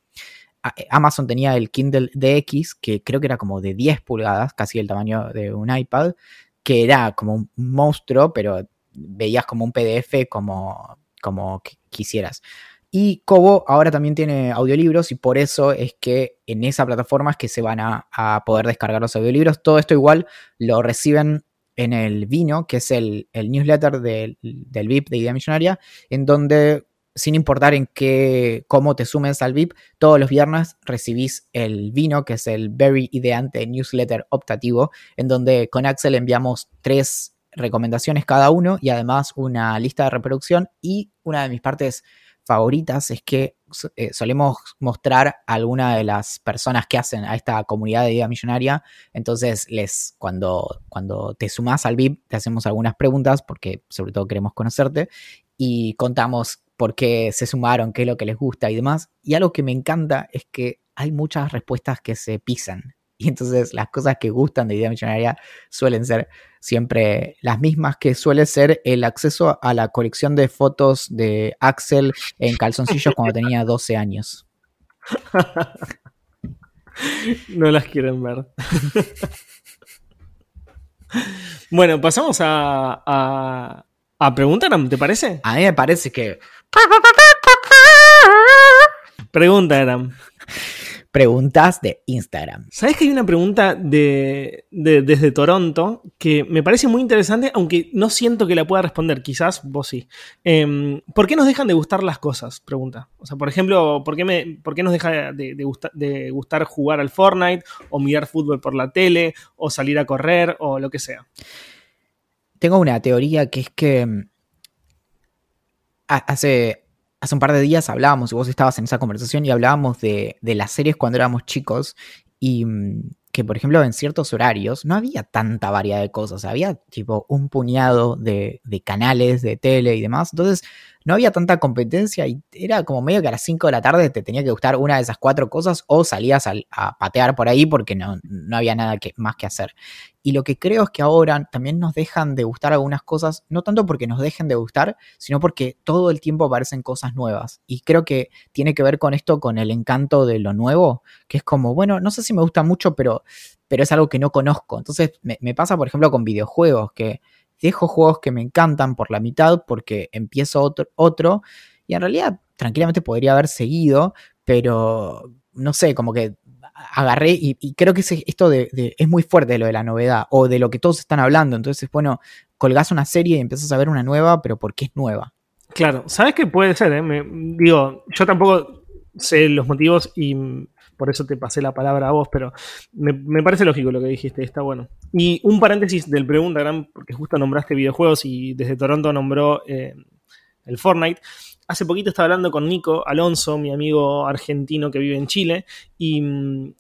Eh, Amazon tenía el Kindle DX, que creo que era como de 10 pulgadas, casi el tamaño de un iPad, que era como un monstruo, pero veías como un PDF como, como quisieras. Y Kobo ahora también tiene audiolibros y por eso es que en esa plataforma es que se van a, a poder descargar los audiolibros. Todo esto igual lo reciben en el Vino, que es el, newsletter del, VIP de Idea Millonaria, en donde, sin importar en qué, cómo te sumes al VIP, todos los viernes recibís el Vino, que es el Very Ideante Newsletter optativo, en donde con Axel enviamos tres recomendaciones cada uno y además una lista de reproducción. Y una de mis partes favoritas es que eh, solemos mostrar a alguna de las personas que hacen a esta comunidad de idea millonaria. Entonces, les, cuando, cuando te sumas al VIP, te hacemos algunas preguntas, porque sobre todo queremos conocerte, y contamos por qué se sumaron, qué es lo que les gusta y demás. Y algo que me encanta es que hay muchas respuestas que se pisan. Y entonces las cosas que gustan de idea millonaria suelen ser siempre las mismas, que suele ser el acceso a la colección de fotos de Axel en calzoncillos cuando tenía 12 años. No las quieren ver. Bueno, pasamos a, a, a preguntar, ¿te parece? A mí me parece que... Pregunta, Eram preguntas de Instagram. ¿Sabes que hay una pregunta de, desde Toronto que me parece muy interesante, aunque no siento que la pueda responder? Quizás vos sí. Em, ¿Por qué nos dejan de gustar las cosas? Pregunta. O sea, por ejemplo, ¿por qué, me, por qué nos deja de, de gustar jugar al Fortnite o mirar fútbol por la tele o salir a correr o lo que sea? Tengo una teoría que es que mm, hace, hace un par de días hablábamos, y vos estabas en esa conversación, y hablábamos de, las series cuando éramos chicos, y mm, que, por ejemplo, en ciertos horarios no había tanta variedad de cosas, había tipo un puñado de, de canales de tele y demás. Entonces, no había tanta competencia y era como medio que a las 5 de la tarde te tenía que gustar una de esas cuatro cosas o salías a, patear por ahí porque no, no había nada que, más que hacer. Y lo que creo es que ahora también nos dejan de gustar algunas cosas, no tanto porque nos dejen de gustar, sino porque todo el tiempo aparecen cosas nuevas. Y creo que tiene que ver con esto, con el encanto de lo nuevo, que es como, bueno, no sé si me gusta mucho, pero, pero es algo que no conozco. Entonces me, me pasa, por ejemplo, con videojuegos, que dejo juegos que me encantan por la mitad porque empiezo otro, otro y en realidad tranquilamente podría haber seguido, pero no sé, como que agarré y, creo que esto de, es muy fuerte lo de la novedad o de lo que todos están hablando. Entonces, bueno, colgás una serie y empiezas a ver una nueva, pero porque es nueva. Claro, ¿sabes qué puede ser? Eh? digo, yo tampoco sé los motivos y por eso te pasé la palabra a vos, pero me, parece lógico lo que dijiste, está bueno. Y un paréntesis del pregunta gran, porque justo nombraste videojuegos y desde Toronto nombró eh, el Fortnite. Hace poquito estaba hablando con Nico Alonso, mi amigo argentino que vive en Chile, y mm,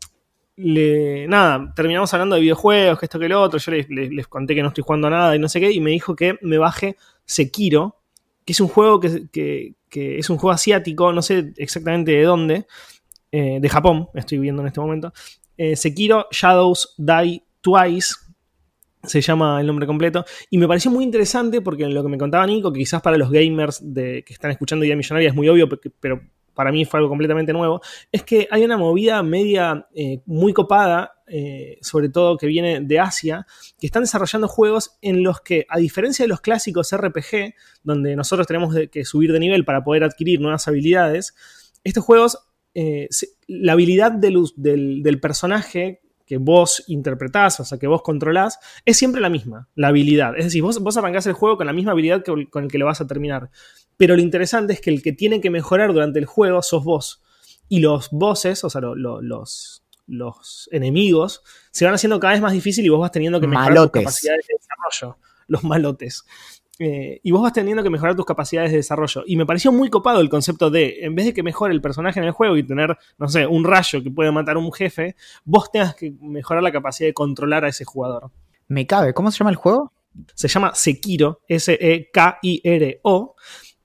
le, nada, terminamos hablando de videojuegos, que esto que lo otro, yo les, conté que no estoy jugando nada y no sé qué, y me dijo que me baje Sekiro, que es un juego que, es un juego asiático, no sé exactamente de dónde, eh, de Japón, estoy viendo en este momento. Eh, Sekiro Shadows Die Twice, se llama el nombre completo, y me pareció muy interesante porque lo que me contaba Nico, que quizás para los gamers de, que están escuchando Idea Millonaria es muy obvio, pero para mí fue algo completamente nuevo, es que hay una movida media eh, muy copada, sobre todo que viene de Asia, que están desarrollando juegos en los que, a diferencia de los clásicos RPG, donde nosotros tenemos que subir de nivel para poder adquirir nuevas habilidades, estos juegos eh, la habilidad del, personaje que vos interpretás, o sea, que vos controlás, es siempre la misma, la habilidad. Es decir, vos, vos arrancás el juego con la misma habilidad con el que lo vas a terminar. Pero lo interesante es que el que tiene que mejorar durante el juego sos vos. Y los bosses, o sea, los, los enemigos, se van haciendo cada vez más difícil y vos vas teniendo que mejorar tus capacidades de desarrollo. Los malotes. Eh, y vos vas teniendo que mejorar tus capacidades de desarrollo. Y me pareció muy copado el concepto de, en vez de que mejore el personaje en el juego y tener, no sé, un rayo que puede matar a un jefe, vos tengas que mejorar la capacidad de controlar a ese jugador. Me cabe, ¿cómo se llama el juego? Se llama Sekiro, S-E-K-I-R-O,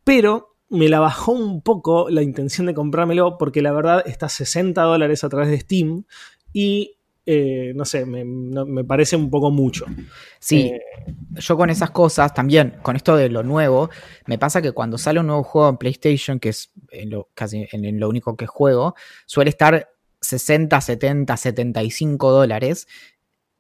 pero me la bajó un poco la intención de comprármelo porque la verdad está a 60 dólares a través de Steam y eh, no sé, me, parece un poco mucho. Sí, eh, yo con esas cosas también, con esto de lo nuevo, me pasa que cuando sale un nuevo juego en PlayStation, que es en lo, casi en lo único que juego, suele estar 60, 70, 75 dólares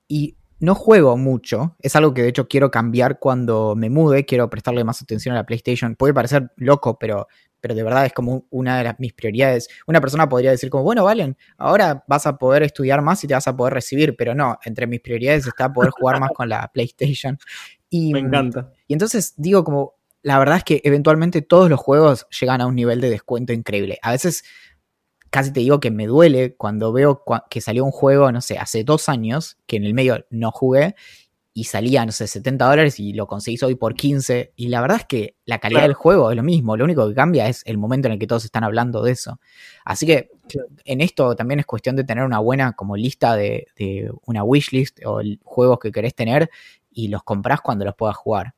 y no juego mucho, es algo que de hecho quiero cambiar cuando me mude, quiero prestarle más atención a la PlayStation. Puede parecer loco, pero pero de verdad es como una de las, mis prioridades. Una persona podría decir como, bueno, Valen, ahora vas a poder estudiar más y te vas a poder recibir, pero no, entre mis prioridades está poder jugar más con la PlayStation. Y, Me encanta. Y entonces digo como, la verdad es que eventualmente todos los juegos llegan a un nivel de descuento increíble. A veces casi te digo que me duele cuando veo que salió un juego, no sé, hace dos años, que en el medio no jugué, y salía, no sé, 70 dólares y lo conseguís hoy por 15. Y la verdad es que la calidad del juego es lo mismo, lo único que cambia es el momento en el que todos están hablando de eso. Así que en esto también es cuestión de tener una buena como lista de, de una wishlist o juegos que querés tener y los comprás cuando los puedas jugar.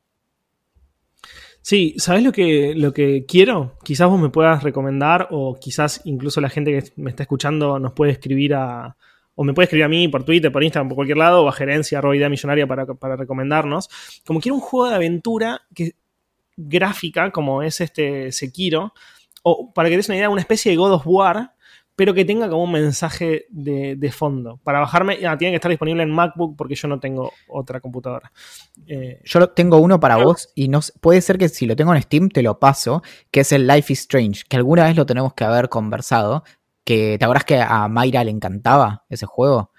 Sí, ¿sabes lo que, lo que quiero? Quizás vos me puedas recomendar o quizás incluso la gente que me está escuchando nos puede escribir a, o me puede escribir a mí por Twitter, por Instagram, por cualquier lado, o a gerencia, arroba idea millonaria para, para recomendarnos. Como quiero un juego de aventura que, gráfica, como es este Sekiro, o para que des una idea, una especie de God of War, pero que tenga como un mensaje de, fondo. Para bajarme, ah, tiene que estar disponible en MacBook porque yo no tengo otra computadora. Eh, yo tengo uno para vos y no puede ser que si lo tengo en Steam te lo paso, que es el Life is Strange, que alguna vez lo tenemos que haber conversado, que te acuerdas que a Mayra le encantaba ese juego.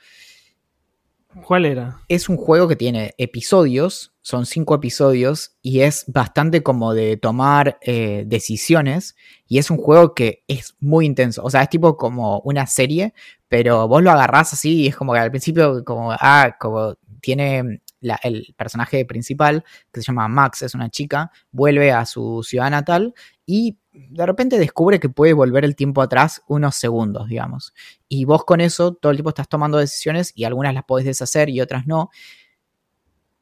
¿Cuál era? Es un juego que tiene episodios, son cinco episodios, y es bastante como de tomar eh, decisiones, y es un juego que es muy intenso, o sea, es tipo como una serie, pero vos lo agarrás así y es como que al principio como, ah, como tiene el personaje principal, que se llama Max, es una chica, vuelve a su ciudad natal y de repente descubre que puede volver el tiempo atrás unos segundos, digamos. Y vos con eso todo el tiempo estás tomando decisiones y algunas las podés deshacer y otras no.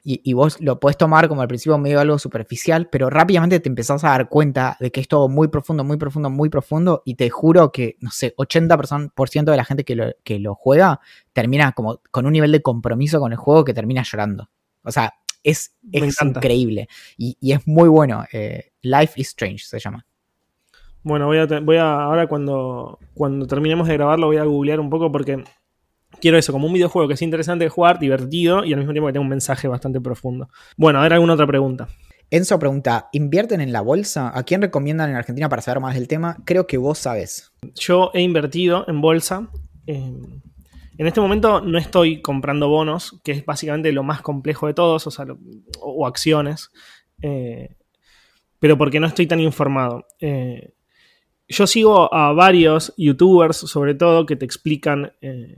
Y, vos lo podés tomar como al principio medio algo superficial, pero rápidamente te empezás a dar cuenta de que es todo muy profundo, muy profundo, muy profundo. Y te juro que, no sé, 80% de la gente que lo, que lo juega termina como con un nivel de compromiso con el juego que termina llorando. O sea, es, increíble. Y, es muy bueno. Eh, Life is Strange se llama. Bueno, voy a, voy a ahora cuando, cuando terminemos de grabarlo voy a googlear un poco porque Quiero eso, como un videojuego que es interesante de jugar, divertido y al mismo tiempo que tenga un mensaje bastante profundo. Bueno, a ver alguna otra pregunta. Enzo pregunta, ¿invierten en la bolsa? ¿A quién recomiendan en Argentina para saber más del tema? Creo que vos sabes. Yo he invertido en bolsa. Eh, en este momento no estoy comprando bonos, que es básicamente lo más complejo de todos, o, sea, o, acciones, eh, pero porque no estoy tan informado. Eh, yo sigo a varios youtubers, sobre todo, que te explican eh,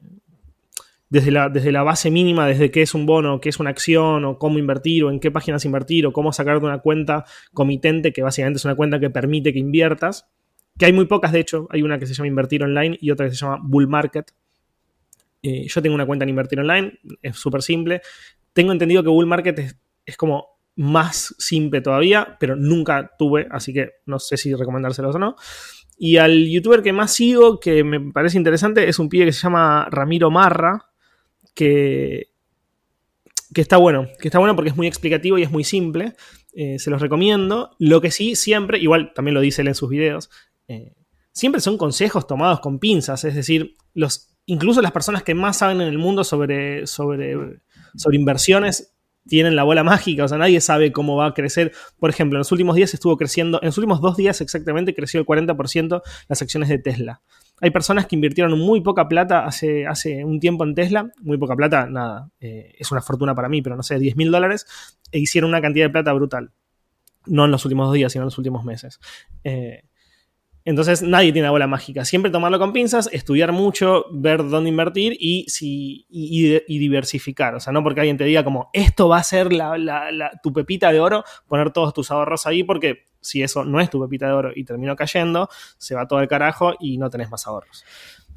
desde, la, desde la base mínima, desde qué es un bono, qué es una acción, o cómo invertir, o en qué páginas invertir, o cómo sacar de una cuenta comitente, que básicamente es una cuenta que permite que inviertas. Que hay muy pocas, de hecho, hay una que se llama Invertir Online y otra que se llama Bull Market, eh, yo tengo una cuenta en Invertir Online, es súper simple. Tengo entendido que Bull Market es, como más simple todavía, pero nunca tuve, así que no sé si recomendárselos o no. Y al youtuber que más sigo, que me parece interesante, es un pibe que se llama Ramiro Marra, que, que está bueno, que está bueno porque es muy explicativo y es muy simple. Eh, se los recomiendo. Lo que sí, siempre, igual también lo dice él en sus videos, eh, siempre son consejos tomados con pinzas, es decir, los incluso las personas que más saben en el mundo sobre, sobre, sobre inversiones tienen la bola mágica, o sea, nadie sabe cómo va a crecer. Por ejemplo, en los últimos días estuvo creciendo, en los últimos dos días exactamente creció el 40% las acciones de Tesla. Hay personas que invirtieron muy poca plata hace, hace un tiempo en Tesla, muy poca plata, nada, eh, es una fortuna para mí, pero no sé, 10 mil dólares, e hicieron una cantidad de plata brutal. No en los últimos dos días, sino en los últimos meses. Eh, entonces nadie tiene la bola mágica. Siempre tomarlo con pinzas, estudiar mucho, ver dónde invertir y, si, y, diversificar. O sea, no porque alguien te diga como esto va a ser tu pepita de oro, poner todos tus ahorros ahí porque si eso no es tu pepita de oro y terminó cayendo, se va todo el carajo y no tenés más ahorros.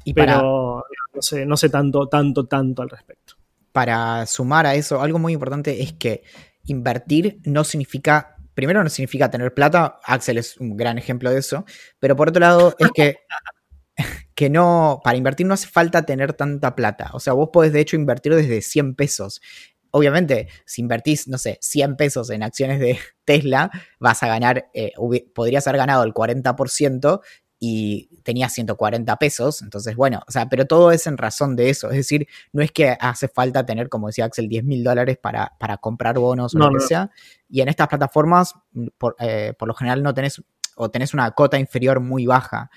Y Pero no, sé, no sé tanto, tanto, tanto al respecto. Para sumar a eso, algo muy importante es que invertir no significa primero no significa tener plata, Axel es un gran ejemplo de eso, pero por otro lado es que, que no, para invertir no hace falta tener tanta plata, o sea, vos podés de hecho invertir desde 100 pesos. Obviamente, si invertís, no sé, 100 pesos en acciones de Tesla, vas a ganar, eh, podrías haber ganado el 40% y tenía 140 pesos, entonces bueno, o sea, pero todo es en razón de eso, es decir, no es que hace falta tener, como decía Axel, 10 mil dólares para, para, comprar bonos o lo que sea, y en estas plataformas, mm, eh, por, lo general no tenés, o tenés una cota inferior muy baja,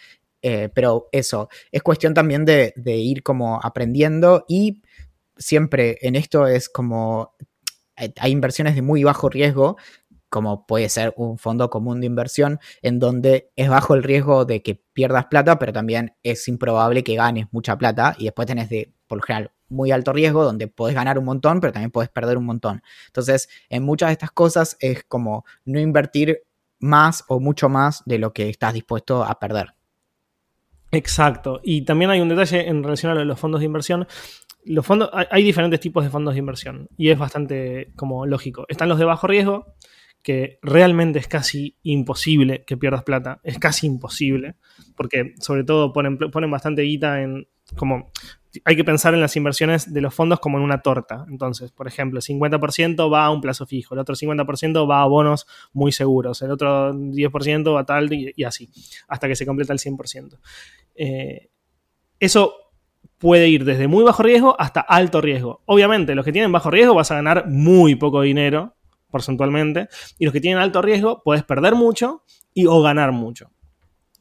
eh, pero eso, es cuestión también de, de ir como aprendiendo y siempre en esto es como hay inversiones de muy bajo riesgo como puede ser un fondo común de inversión, en donde es bajo el riesgo de que pierdas plata, pero también es improbable que ganes mucha plata y después tenés de, por lo general, muy alto riesgo, donde podés ganar un montón, pero también podés perder un montón. Entonces, en muchas de estas cosas es como no invertir más o mucho más de lo que estás dispuesto a perder. Exacto. Y también hay un detalle en relación a los fondos de inversión. Los fondos, hay diferentes tipos de fondos de inversión y es bastante como lógico. Están los de bajo riesgo, que realmente es casi imposible que pierdas plata, es casi imposible, porque sobre todo ponen, ponen bastante guita en, como, hay que pensar en las inversiones de los fondos como en una torta. Entonces, por ejemplo, el 50% va a un plazo fijo, el otro 50% va a bonos muy seguros, el otro 10% va a tal y, así, hasta que se completa el 100%. Eh, eso puede ir desde muy bajo riesgo hasta alto riesgo. Obviamente, los que tienen bajo riesgo vas a ganar muy poco dinero porcentualmente, y los que tienen alto riesgo puedes perder mucho y o ganar mucho.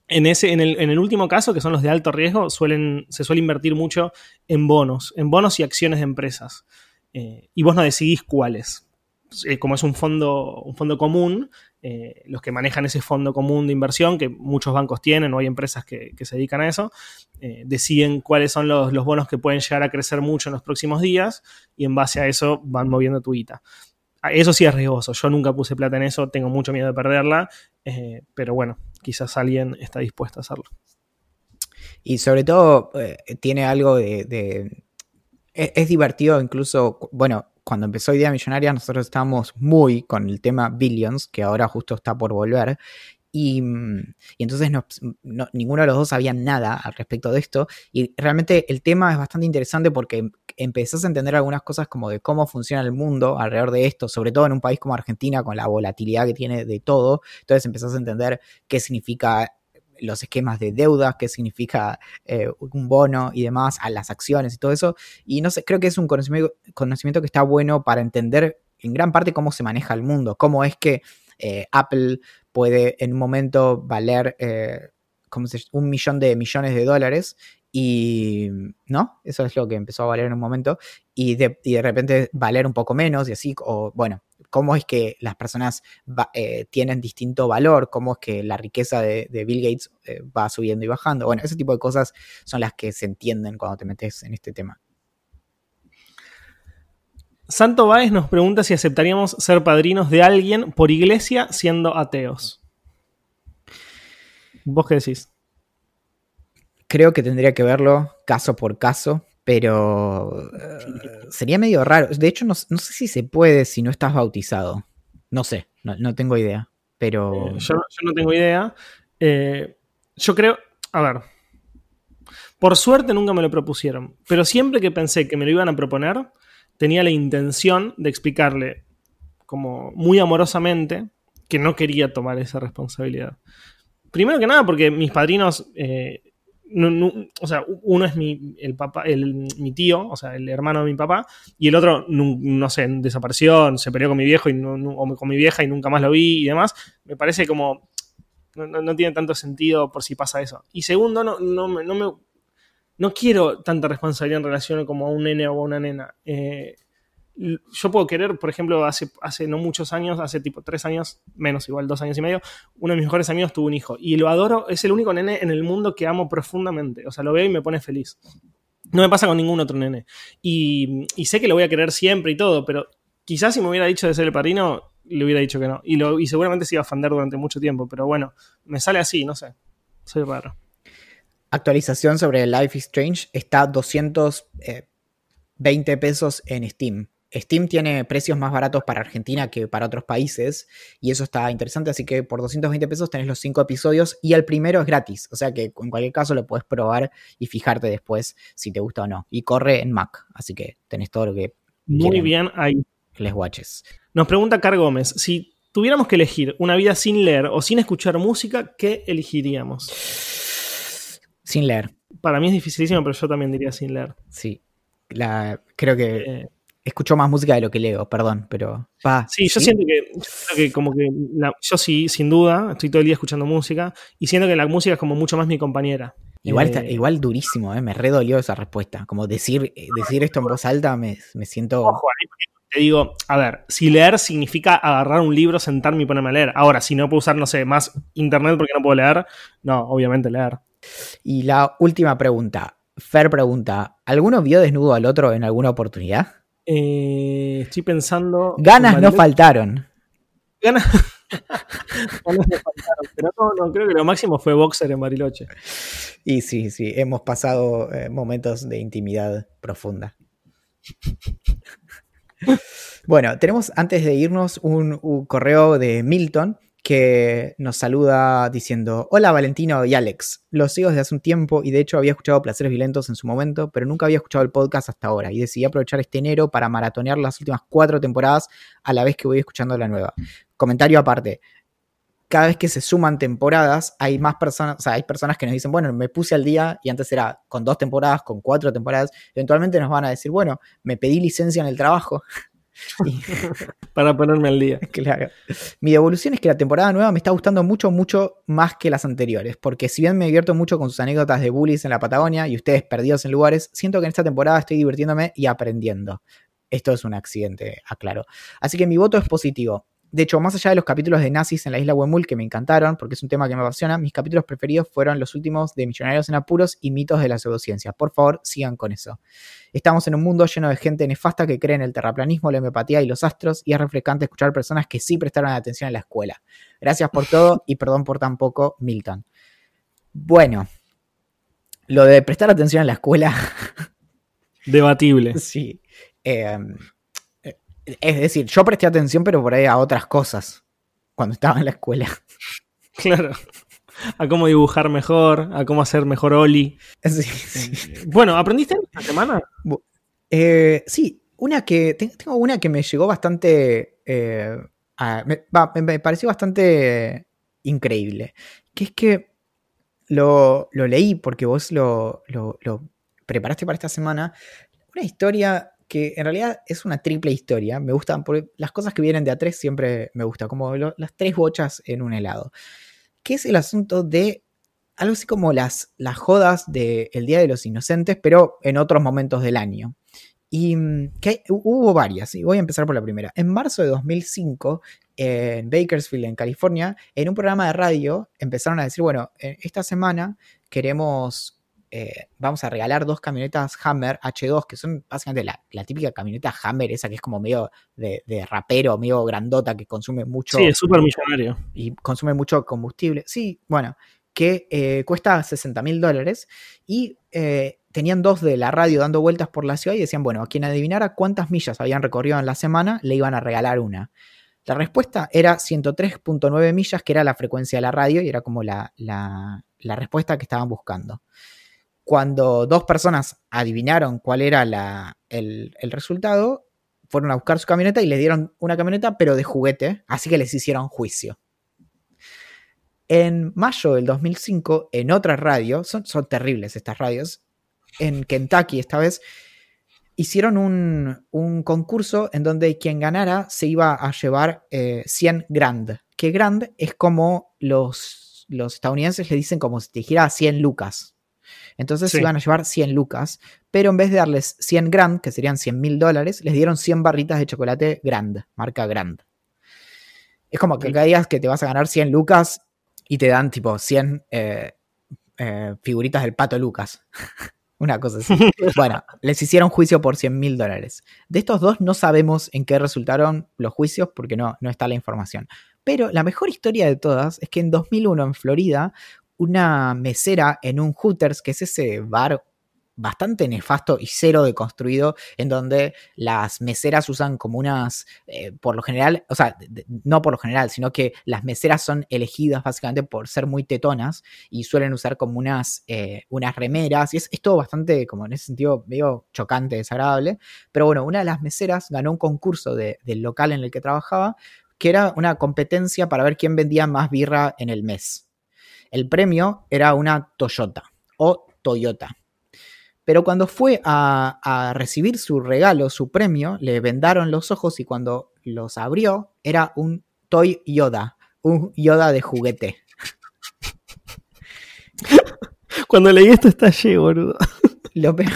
En, ese, en, el, último caso, que son los de alto riesgo, suelen, se suele invertir mucho en bonos, en bonos y acciones de empresas. Eh, y vos no decidís cuáles. Eh, como es un fondo, un fondo común, eh, los que manejan ese fondo común de inversión, que muchos bancos tienen o hay empresas que, se dedican a eso, deciden cuáles son los, los, bonos que pueden llegar a crecer mucho en los próximos días y en base a eso van moviendo tu guita. Eso sí es riesgoso. Yo nunca puse plata en eso, tengo mucho miedo de perderla, eh, pero bueno, quizás alguien está dispuesto a hacerlo. Y sobre todo eh, tiene algo de, es, divertido incluso, bueno, cuando empezó Idea Millonaria nosotros estábamos muy con el tema Billions, que ahora justo está por volver, y, entonces ninguno de los dos sabía nada al respecto de esto. Y realmente el tema es bastante interesante porque empezás a entender algunas cosas como de cómo funciona el mundo alrededor de esto, sobre todo en un país como Argentina, con la volatilidad que tiene de todo. Entonces empezás a entender qué significa los esquemas de deuda, qué significa eh, un bono y demás, a las acciones y todo eso. Y no sé, creo que es un conocimiento, conocimiento que está bueno para entender en gran parte cómo se maneja el mundo, cómo es que eh, Apple puede en un momento valer eh, un millón de millones de dólares y no, eso es lo que empezó a valer en un momento y de, y de repente valer un poco menos y así, o bueno, cómo es que las personas eh, tienen distinto valor, cómo es que la riqueza de, Bill Gates va subiendo y bajando. Bueno, ese tipo de cosas son las que se entienden cuando te metes en este tema. Santo Báez nos pregunta si aceptaríamos ser padrinos de alguien por iglesia siendo ateos. ¿Vos qué decís? Creo que tendría que verlo caso por caso, pero eh, sería medio raro. De hecho, no, sé si se puede si no estás bautizado. No sé, no, tengo idea. Pero. Eh, yo, no tengo idea. Eh, yo creo. A ver. Por suerte nunca me lo propusieron. Pero siempre que pensé que me lo iban a proponer, tenía la intención de explicarle, como muy amorosamente, que no quería tomar esa responsabilidad. Primero que nada, porque mis padrinos o sea, uno es mi, el papá, el, mi tío, o sea, el hermano de mi papá, y el otro, no, sé, desapareció, se peleó con mi viejo y o con mi vieja y nunca más lo vi y demás. Me parece como. No, tiene tanto sentido por si pasa eso. Y segundo, no, no, me, no quiero tanta responsabilidad en relación como a un nene o a una nena. Eh, yo puedo querer, por ejemplo, hace, no muchos años, hace tipo tres años, menos igual, dos años y medio, uno de mis mejores amigos tuvo un hijo. Y lo adoro, es el único nene en el mundo que amo profundamente. O sea, lo veo y me pone feliz. No me pasa con ningún otro nene. Y, sé que lo voy a querer siempre y todo, pero quizás si me hubiera dicho de ser el padrino, le hubiera dicho que no. Y, lo, y seguramente se iba a afander durante mucho tiempo, pero bueno, me sale así, no sé. Soy raro. Actualización sobre Life is Strange está 220 eh, pesos en Steam. Steam tiene precios más baratos para Argentina que para otros países y eso está interesante, así que por 220 pesos tenés los 5 episodios y el primero es gratis, o sea que en cualquier caso lo puedes probar y fijarte después si te gusta o no. Y corre en Mac, así que tenés todo lo que... Muy bien ahí. Les watches. Nos pregunta Car Gómez, si tuviéramos que elegir una vida sin leer o sin escuchar música, ¿qué elegiríamos? Sin leer. Para mí es dificilísimo, pero yo también diría sin leer. Sí. La, creo que eh, escucho más música de lo que leo, perdón, pero... sí, yo siento que, como que yo sí, sin duda, estoy todo el día escuchando música y siento que la música es como mucho más mi compañera. Igual, está, eh, igual durísimo, ¿eh? me redolió esa respuesta. Como decir, eh, decir esto en voz alta me, siento... Ojo, te digo, a ver, si leer significa agarrar un libro, sentarme y ponerme a leer. Ahora, si no puedo usar, no sé, más internet porque no puedo leer, no, obviamente leer. Y la última pregunta. Fer pregunta, ¿alguno vio desnudo al otro en alguna oportunidad? Eh, estoy pensando. Ganas no faltaron. Ganas. no faltaron. Pero no, creo que lo máximo fue boxer en Bariloche. Y sí, sí, hemos pasado eh, momentos de intimidad profunda. bueno, tenemos antes de irnos un correo de Milton que nos saluda diciendo, hola Valentino y Alex, los sigo desde hace un tiempo y de hecho había escuchado Placeres Violentos en su momento, pero nunca había escuchado el podcast hasta ahora y decidí aprovechar este enero para maratonear las últimas cuatro temporadas a la vez que voy escuchando la nueva. Comentario aparte, cada vez que se suman temporadas, hay más personas, o sea, hay personas que nos dicen, bueno, me puse al día y antes era con dos temporadas, con cuatro temporadas, eventualmente nos van a decir, bueno, me pedí licencia en el trabajo, Para ponerme al día. Claro. Mi devolución es que la temporada nueva me está gustando mucho, mucho más que las anteriores. Porque si bien me divierto mucho con sus anécdotas de bullies en la Patagonia y ustedes perdidos en lugares, siento que en esta temporada estoy divirtiéndome y aprendiendo. Esto es un accidente, aclaro. Así que mi voto es positivo. De hecho, más allá de los capítulos de nazis en la isla Wemul que me encantaron, porque es un tema que me apasiona, mis capítulos preferidos fueron los últimos de Millonarios en Apuros y Mitos de la Pseudociencia. Por favor, sigan con eso. Estamos en un mundo lleno de gente nefasta que cree en el terraplanismo, la homeopatía y los astros, y es refrescante escuchar personas que sí prestaron atención en la escuela. Gracias por todo y perdón por tan poco, Milton. Bueno, lo de prestar atención en la escuela. Debatible. Sí. Eh, es decir, yo presté atención, pero por ahí a otras cosas cuando estaba en la escuela. Claro. A cómo dibujar mejor, a cómo hacer mejor Oli. Sí, eh, Bueno, ¿aprendiste esta semana? Eh, sí, una que. Tengo una que me llegó bastante. Eh, me, pareció bastante increíble. Que es que lo, lo leí porque vos lo, lo, lo preparaste para esta semana. Una historia que en realidad es una triple historia. Me gustan, porque las cosas que vienen de a tres siempre me gusta, como las tres bochas en un helado. Que es el asunto de algo así como las, las jodas del Día de los Inocentes, pero en otros momentos del año. Y mm, que hubo varias, y voy a empezar por la primera. En marzo de 2005, en Bakersfield, en California, en un programa de radio empezaron a decir, bueno, eh, esta semana queremos eh, vamos a regalar dos camionetas Hammer H2, que son básicamente la, típica camioneta Hammer, esa que es como medio de, rapero, medio grandota, que consume mucho. Sí, es súper millonario. Y consume mucho combustible. Sí, bueno, que eh, cuesta 60 mil dólares. Y eh, tenían dos de la radio dando vueltas por la ciudad y decían, bueno, a quien adivinara cuántas millas habían recorrido en la semana, le iban a regalar una. La respuesta era 103.9 millas, que era la frecuencia de la radio y era como la, la respuesta que estaban buscando cuando dos personas adivinaron cuál era el, resultado, fueron a buscar su camioneta y les dieron una camioneta, pero de juguete, así que les hicieron juicio. En mayo del 2005, en otra radio, son, terribles estas radios, en Kentucky esta vez, hicieron un, concurso en donde quien ganara se iba a llevar 100 eh, grand, que grand es como los, los estadounidenses le dicen como si te dijera 100 lucas, entonces iban a llevar 100 lucas, pero en vez de darles 100 grand, que serían 100 mil dólares, les dieron 100 barritas de chocolate Grand, marca Grand. Es como que digas que te vas a ganar 100 lucas y te dan tipo 100 eh, eh, figuritas del pato Lucas. Una cosa así. bueno, les hicieron juicio por 100 mil dólares. De estos dos no sabemos en qué resultaron los juicios porque no, no está la información. Pero la mejor historia de todas es que en 2001 en Florida una mesera en un Hooters, que es ese bar bastante nefasto y cero deconstruido, en donde las meseras usan como unas, eh, por lo general, o sea, no por lo general, sino que las meseras son elegidas básicamente por ser muy tetonas y suelen usar como unas, eh, unas remeras, y es, todo bastante, como en ese sentido, medio chocante, desagradable, pero bueno, una de las meseras ganó un concurso del local en el que trabajaba, que era una competencia para ver quién vendía más birra en el mes. El premio era una Toyota o Toyota. Pero cuando fue a, recibir su regalo, su premio, le vendaron los ojos y cuando los abrió era un Toy Yoda, un Yoda de juguete. Cuando leí esto estallé, boludo. Lo peor,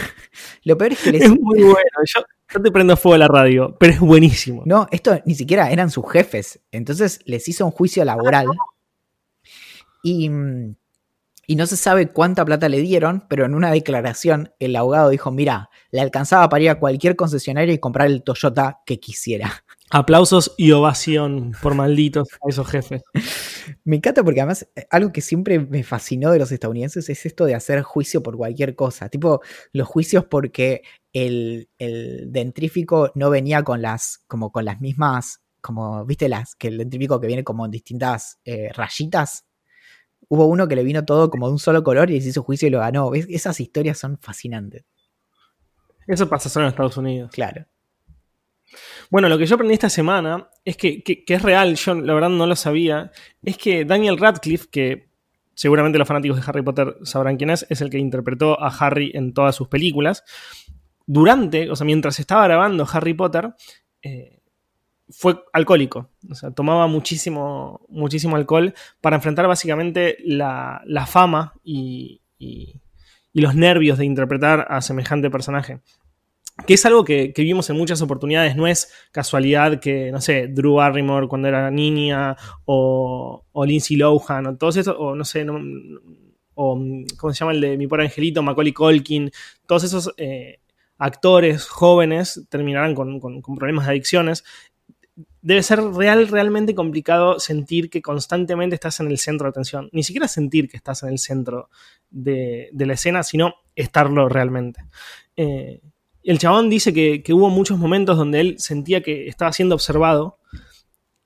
lo peor es que Es muy bueno. Yo, yo, te prendo fuego a la radio, pero es buenísimo. No, esto ni siquiera eran sus jefes. Entonces les hizo un juicio laboral. Y, y no se sabe cuánta plata le dieron, pero en una declaración el abogado dijo, mira, le alcanzaba para ir a cualquier concesionario y comprar el Toyota que quisiera. Aplausos y ovación por malditos a esos jefes. Me encanta porque además eh, algo que siempre me fascinó de los estadounidenses es esto de hacer juicio por cualquier cosa. Tipo, los juicios porque el, el dentrífico no venía con las, como con las mismas, como, viste, las, que el dentrífico que viene como en distintas eh, rayitas hubo uno que le vino todo como de un solo color y se hizo juicio y lo ganó. esas historias son fascinantes. Eso pasa solo en Estados Unidos. Claro. Bueno, lo que yo aprendí esta semana es que, es real, yo la verdad no lo sabía, es que Daniel Radcliffe, que seguramente los fanáticos de Harry Potter sabrán quién es, es el que interpretó a Harry en todas sus películas, durante, o sea, mientras estaba grabando Harry Potter, eh, fue alcohólico. O sea, tomaba muchísimo, muchísimo alcohol para enfrentar básicamente la, fama y, los nervios de interpretar a semejante personaje. Que es algo que, vimos en muchas oportunidades. No es casualidad que, no sé, Drew Barrymore cuando era niña, o, Lindsay Lohan, o todos esos, o no sé, o ¿cómo se llama el de Mi Pobre Angelito? Macaulay Colkin, todos esos eh, actores jóvenes terminarán con, problemas de adicciones debe ser real, realmente complicado sentir que constantemente estás en el centro de atención. Ni siquiera sentir que estás en el centro de, la escena, sino estarlo realmente. Eh, el chabón dice que, hubo muchos momentos donde él sentía que estaba siendo observado.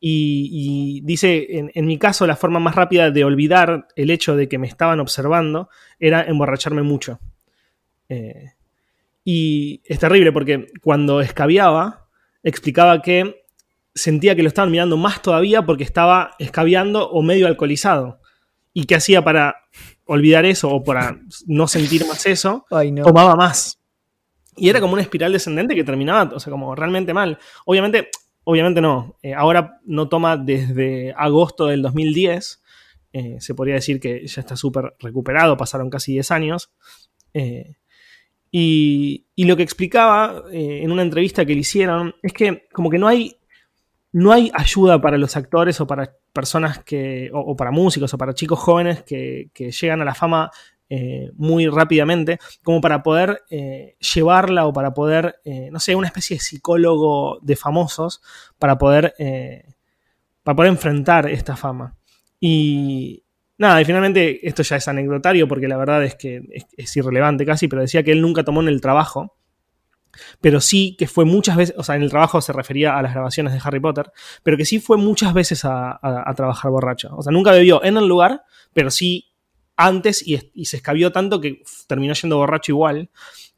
Y, dice, en, mi caso, la forma más rápida de olvidar el hecho de que me estaban observando era emborracharme mucho. Eh, y es terrible porque cuando escabiaba, explicaba que sentía que lo estaban mirando más todavía porque estaba escabeando o medio alcoholizado. ¿Y qué hacía para olvidar eso o para no sentir más eso, Ay, no. tomaba más. Y era como una espiral descendente que terminaba, o sea, como realmente mal. Obviamente, obviamente no. Eh, ahora no toma desde agosto del 2010. Eh, se podría decir que ya está súper recuperado, pasaron casi 10 años. Eh, y, y lo que explicaba en una entrevista que le hicieron es que como que no hay, no hay ayuda para los actores o para personas que, o, para músicos o para chicos jóvenes que, llegan a la fama eh, muy rápidamente, como para poder eh, llevarla o para poder, eh, no sé, una especie de psicólogo de famosos para poder, para poder enfrentar esta fama. Y nada, y finalmente esto ya es anecdotario porque la verdad es que es irrelevante casi, pero decía que él nunca tomó en el trabajo pero sí que fue muchas veces, o sea, en el trabajo se refería a las grabaciones de Harry Potter, pero que sí fue muchas veces a, trabajar borracho. O sea, nunca bebió en el lugar, pero sí antes y, y, se escabió tanto que terminó yendo borracho igual.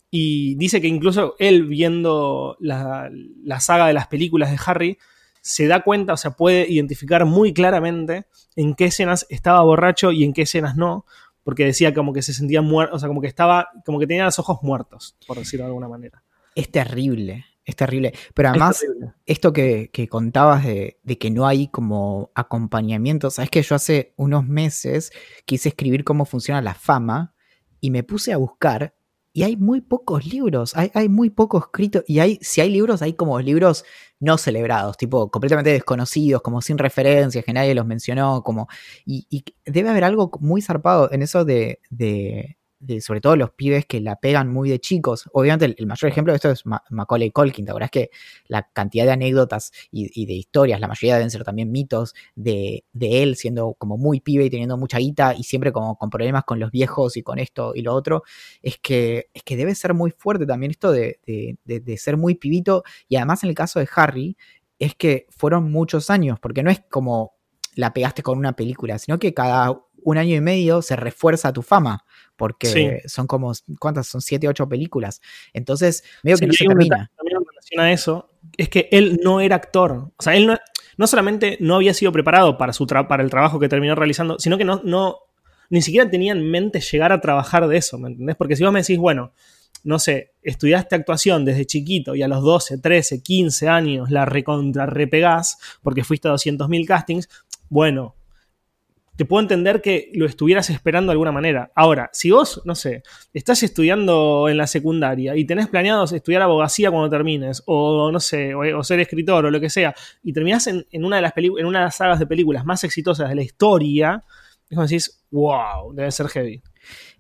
Y dice que incluso él viendo la, la, saga de las películas de Harry, se da cuenta, o sea, puede identificar muy claramente en qué escenas estaba borracho y en qué escenas no, porque decía como que se sentía muerto, o sea, como que estaba, como que tenía los ojos muertos, por decirlo de alguna manera. Es terrible, es terrible. Pero además, terrible. esto que, que contabas de, de, que no hay como acompañamiento, sabes que yo hace unos meses quise escribir cómo funciona la fama y me puse a buscar y hay muy pocos libros, hay, hay muy poco escrito y hay, si hay libros, hay como libros no celebrados, tipo completamente desconocidos, como sin referencias, que nadie los mencionó, como, y, y debe haber algo muy zarpado en eso de, de de, sobre todo los pibes que la pegan muy de chicos. Obviamente el, el mayor ejemplo de esto es Ma Macaulay Culkin, ¿te es que la cantidad de anécdotas y, de historias, la mayoría deben ser también mitos de, de, él siendo como muy pibe y teniendo mucha guita y siempre como con problemas con los viejos y con esto y lo otro, es que, es que debe ser muy fuerte también esto de, de ser muy pibito y además en el caso de Harry es que fueron muchos años, porque no es como la pegaste con una película, sino que cada un año y medio se refuerza tu fama, porque sí. son como, ¿cuántas? Son siete, ocho películas. Entonces, medio sí, que no se termina. También en relación a eso, es que él no era actor. O sea, él no, no solamente no había sido preparado para, su para el trabajo que terminó realizando, sino que no, no, ni siquiera tenía en mente llegar a trabajar de eso, ¿me entendés? Porque si vos me decís, bueno, no sé, estudiaste actuación desde chiquito y a los 12, 13, 15 años la recontra repegás porque fuiste a 200.000 castings, bueno, te puedo entender que lo estuvieras esperando de alguna manera. Ahora, si vos, no sé, estás estudiando en la secundaria y tenés planeado estudiar abogacía cuando termines, o no sé, o, ser escritor o lo que sea, y terminás en, en, una de las en una de las sagas de películas más exitosas de la historia, es como decís, wow, debe ser heavy.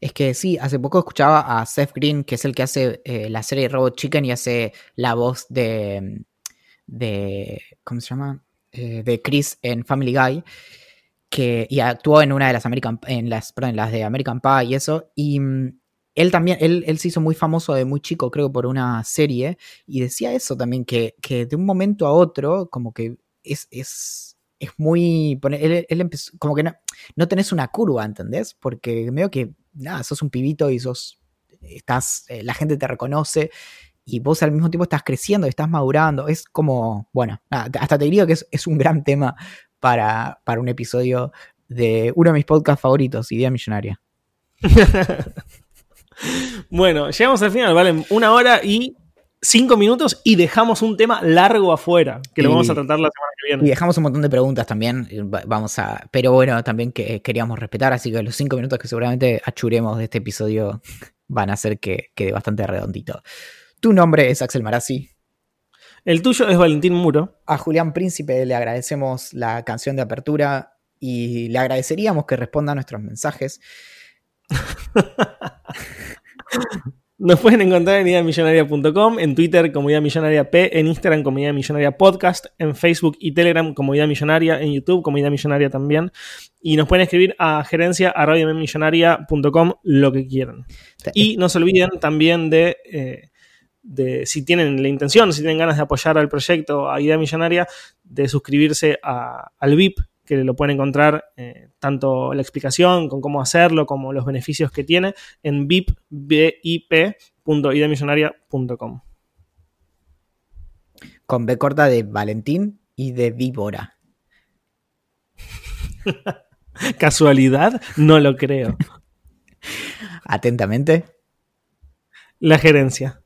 Es que sí, hace poco escuchaba a Seth Green, que es el que hace eh, la serie Robot Chicken y hace la voz de. de ¿Cómo se llama? Eh, de Chris en Family Guy que, y actuó en una de las American, en las, en las de American Pie y eso, y mm, él también, él, él, se hizo muy famoso de muy chico, creo, por una serie, y decía eso también, que, que de un momento a otro, como que es, es, es muy, él, él empezó, como que no, no tenés una curva, ¿entendés? Porque medio que, nada, sos un pibito y sos, estás, eh, la gente te reconoce, y vos al mismo tiempo estás creciendo, estás madurando, es como, bueno, hasta te diría que es un gran tema para, para, un episodio de uno de mis podcasts favoritos, Idea Millonaria. bueno, llegamos al final, vale, una hora y cinco minutos y dejamos un tema largo afuera, que lo y, vamos a tratar la semana que viene. Y dejamos un montón de preguntas también, vamos a, pero bueno, también que queríamos respetar, así que los cinco minutos que seguramente achuremos de este episodio van a hacer que quede bastante redondito. Tu nombre es Axel Marazzi. El tuyo es Valentín Muro. A Julián Príncipe le agradecemos la canción de apertura y le agradeceríamos que responda a nuestros mensajes. Nos pueden encontrar en ideamillonaria.com, en Twitter como Idea Millonaria P, en Instagram como Idea Millonaria Podcast, en Facebook y Telegram como Idea Millonaria, en YouTube como Idea Millonaria también. Y nos pueden escribir a gerencia lo que quieran. Y no se olviden también de... Eh, de si tienen la intención, si tienen ganas de apoyar al proyecto, a Idea Millonaria, de suscribirse a, al VIP, que lo pueden encontrar eh, tanto la explicación con cómo hacerlo como los beneficios que tiene en vip.ideamillonaria.com. Con B corta de Valentín y de Víbora. ¿Casualidad? No lo creo. Atentamente. La gerencia.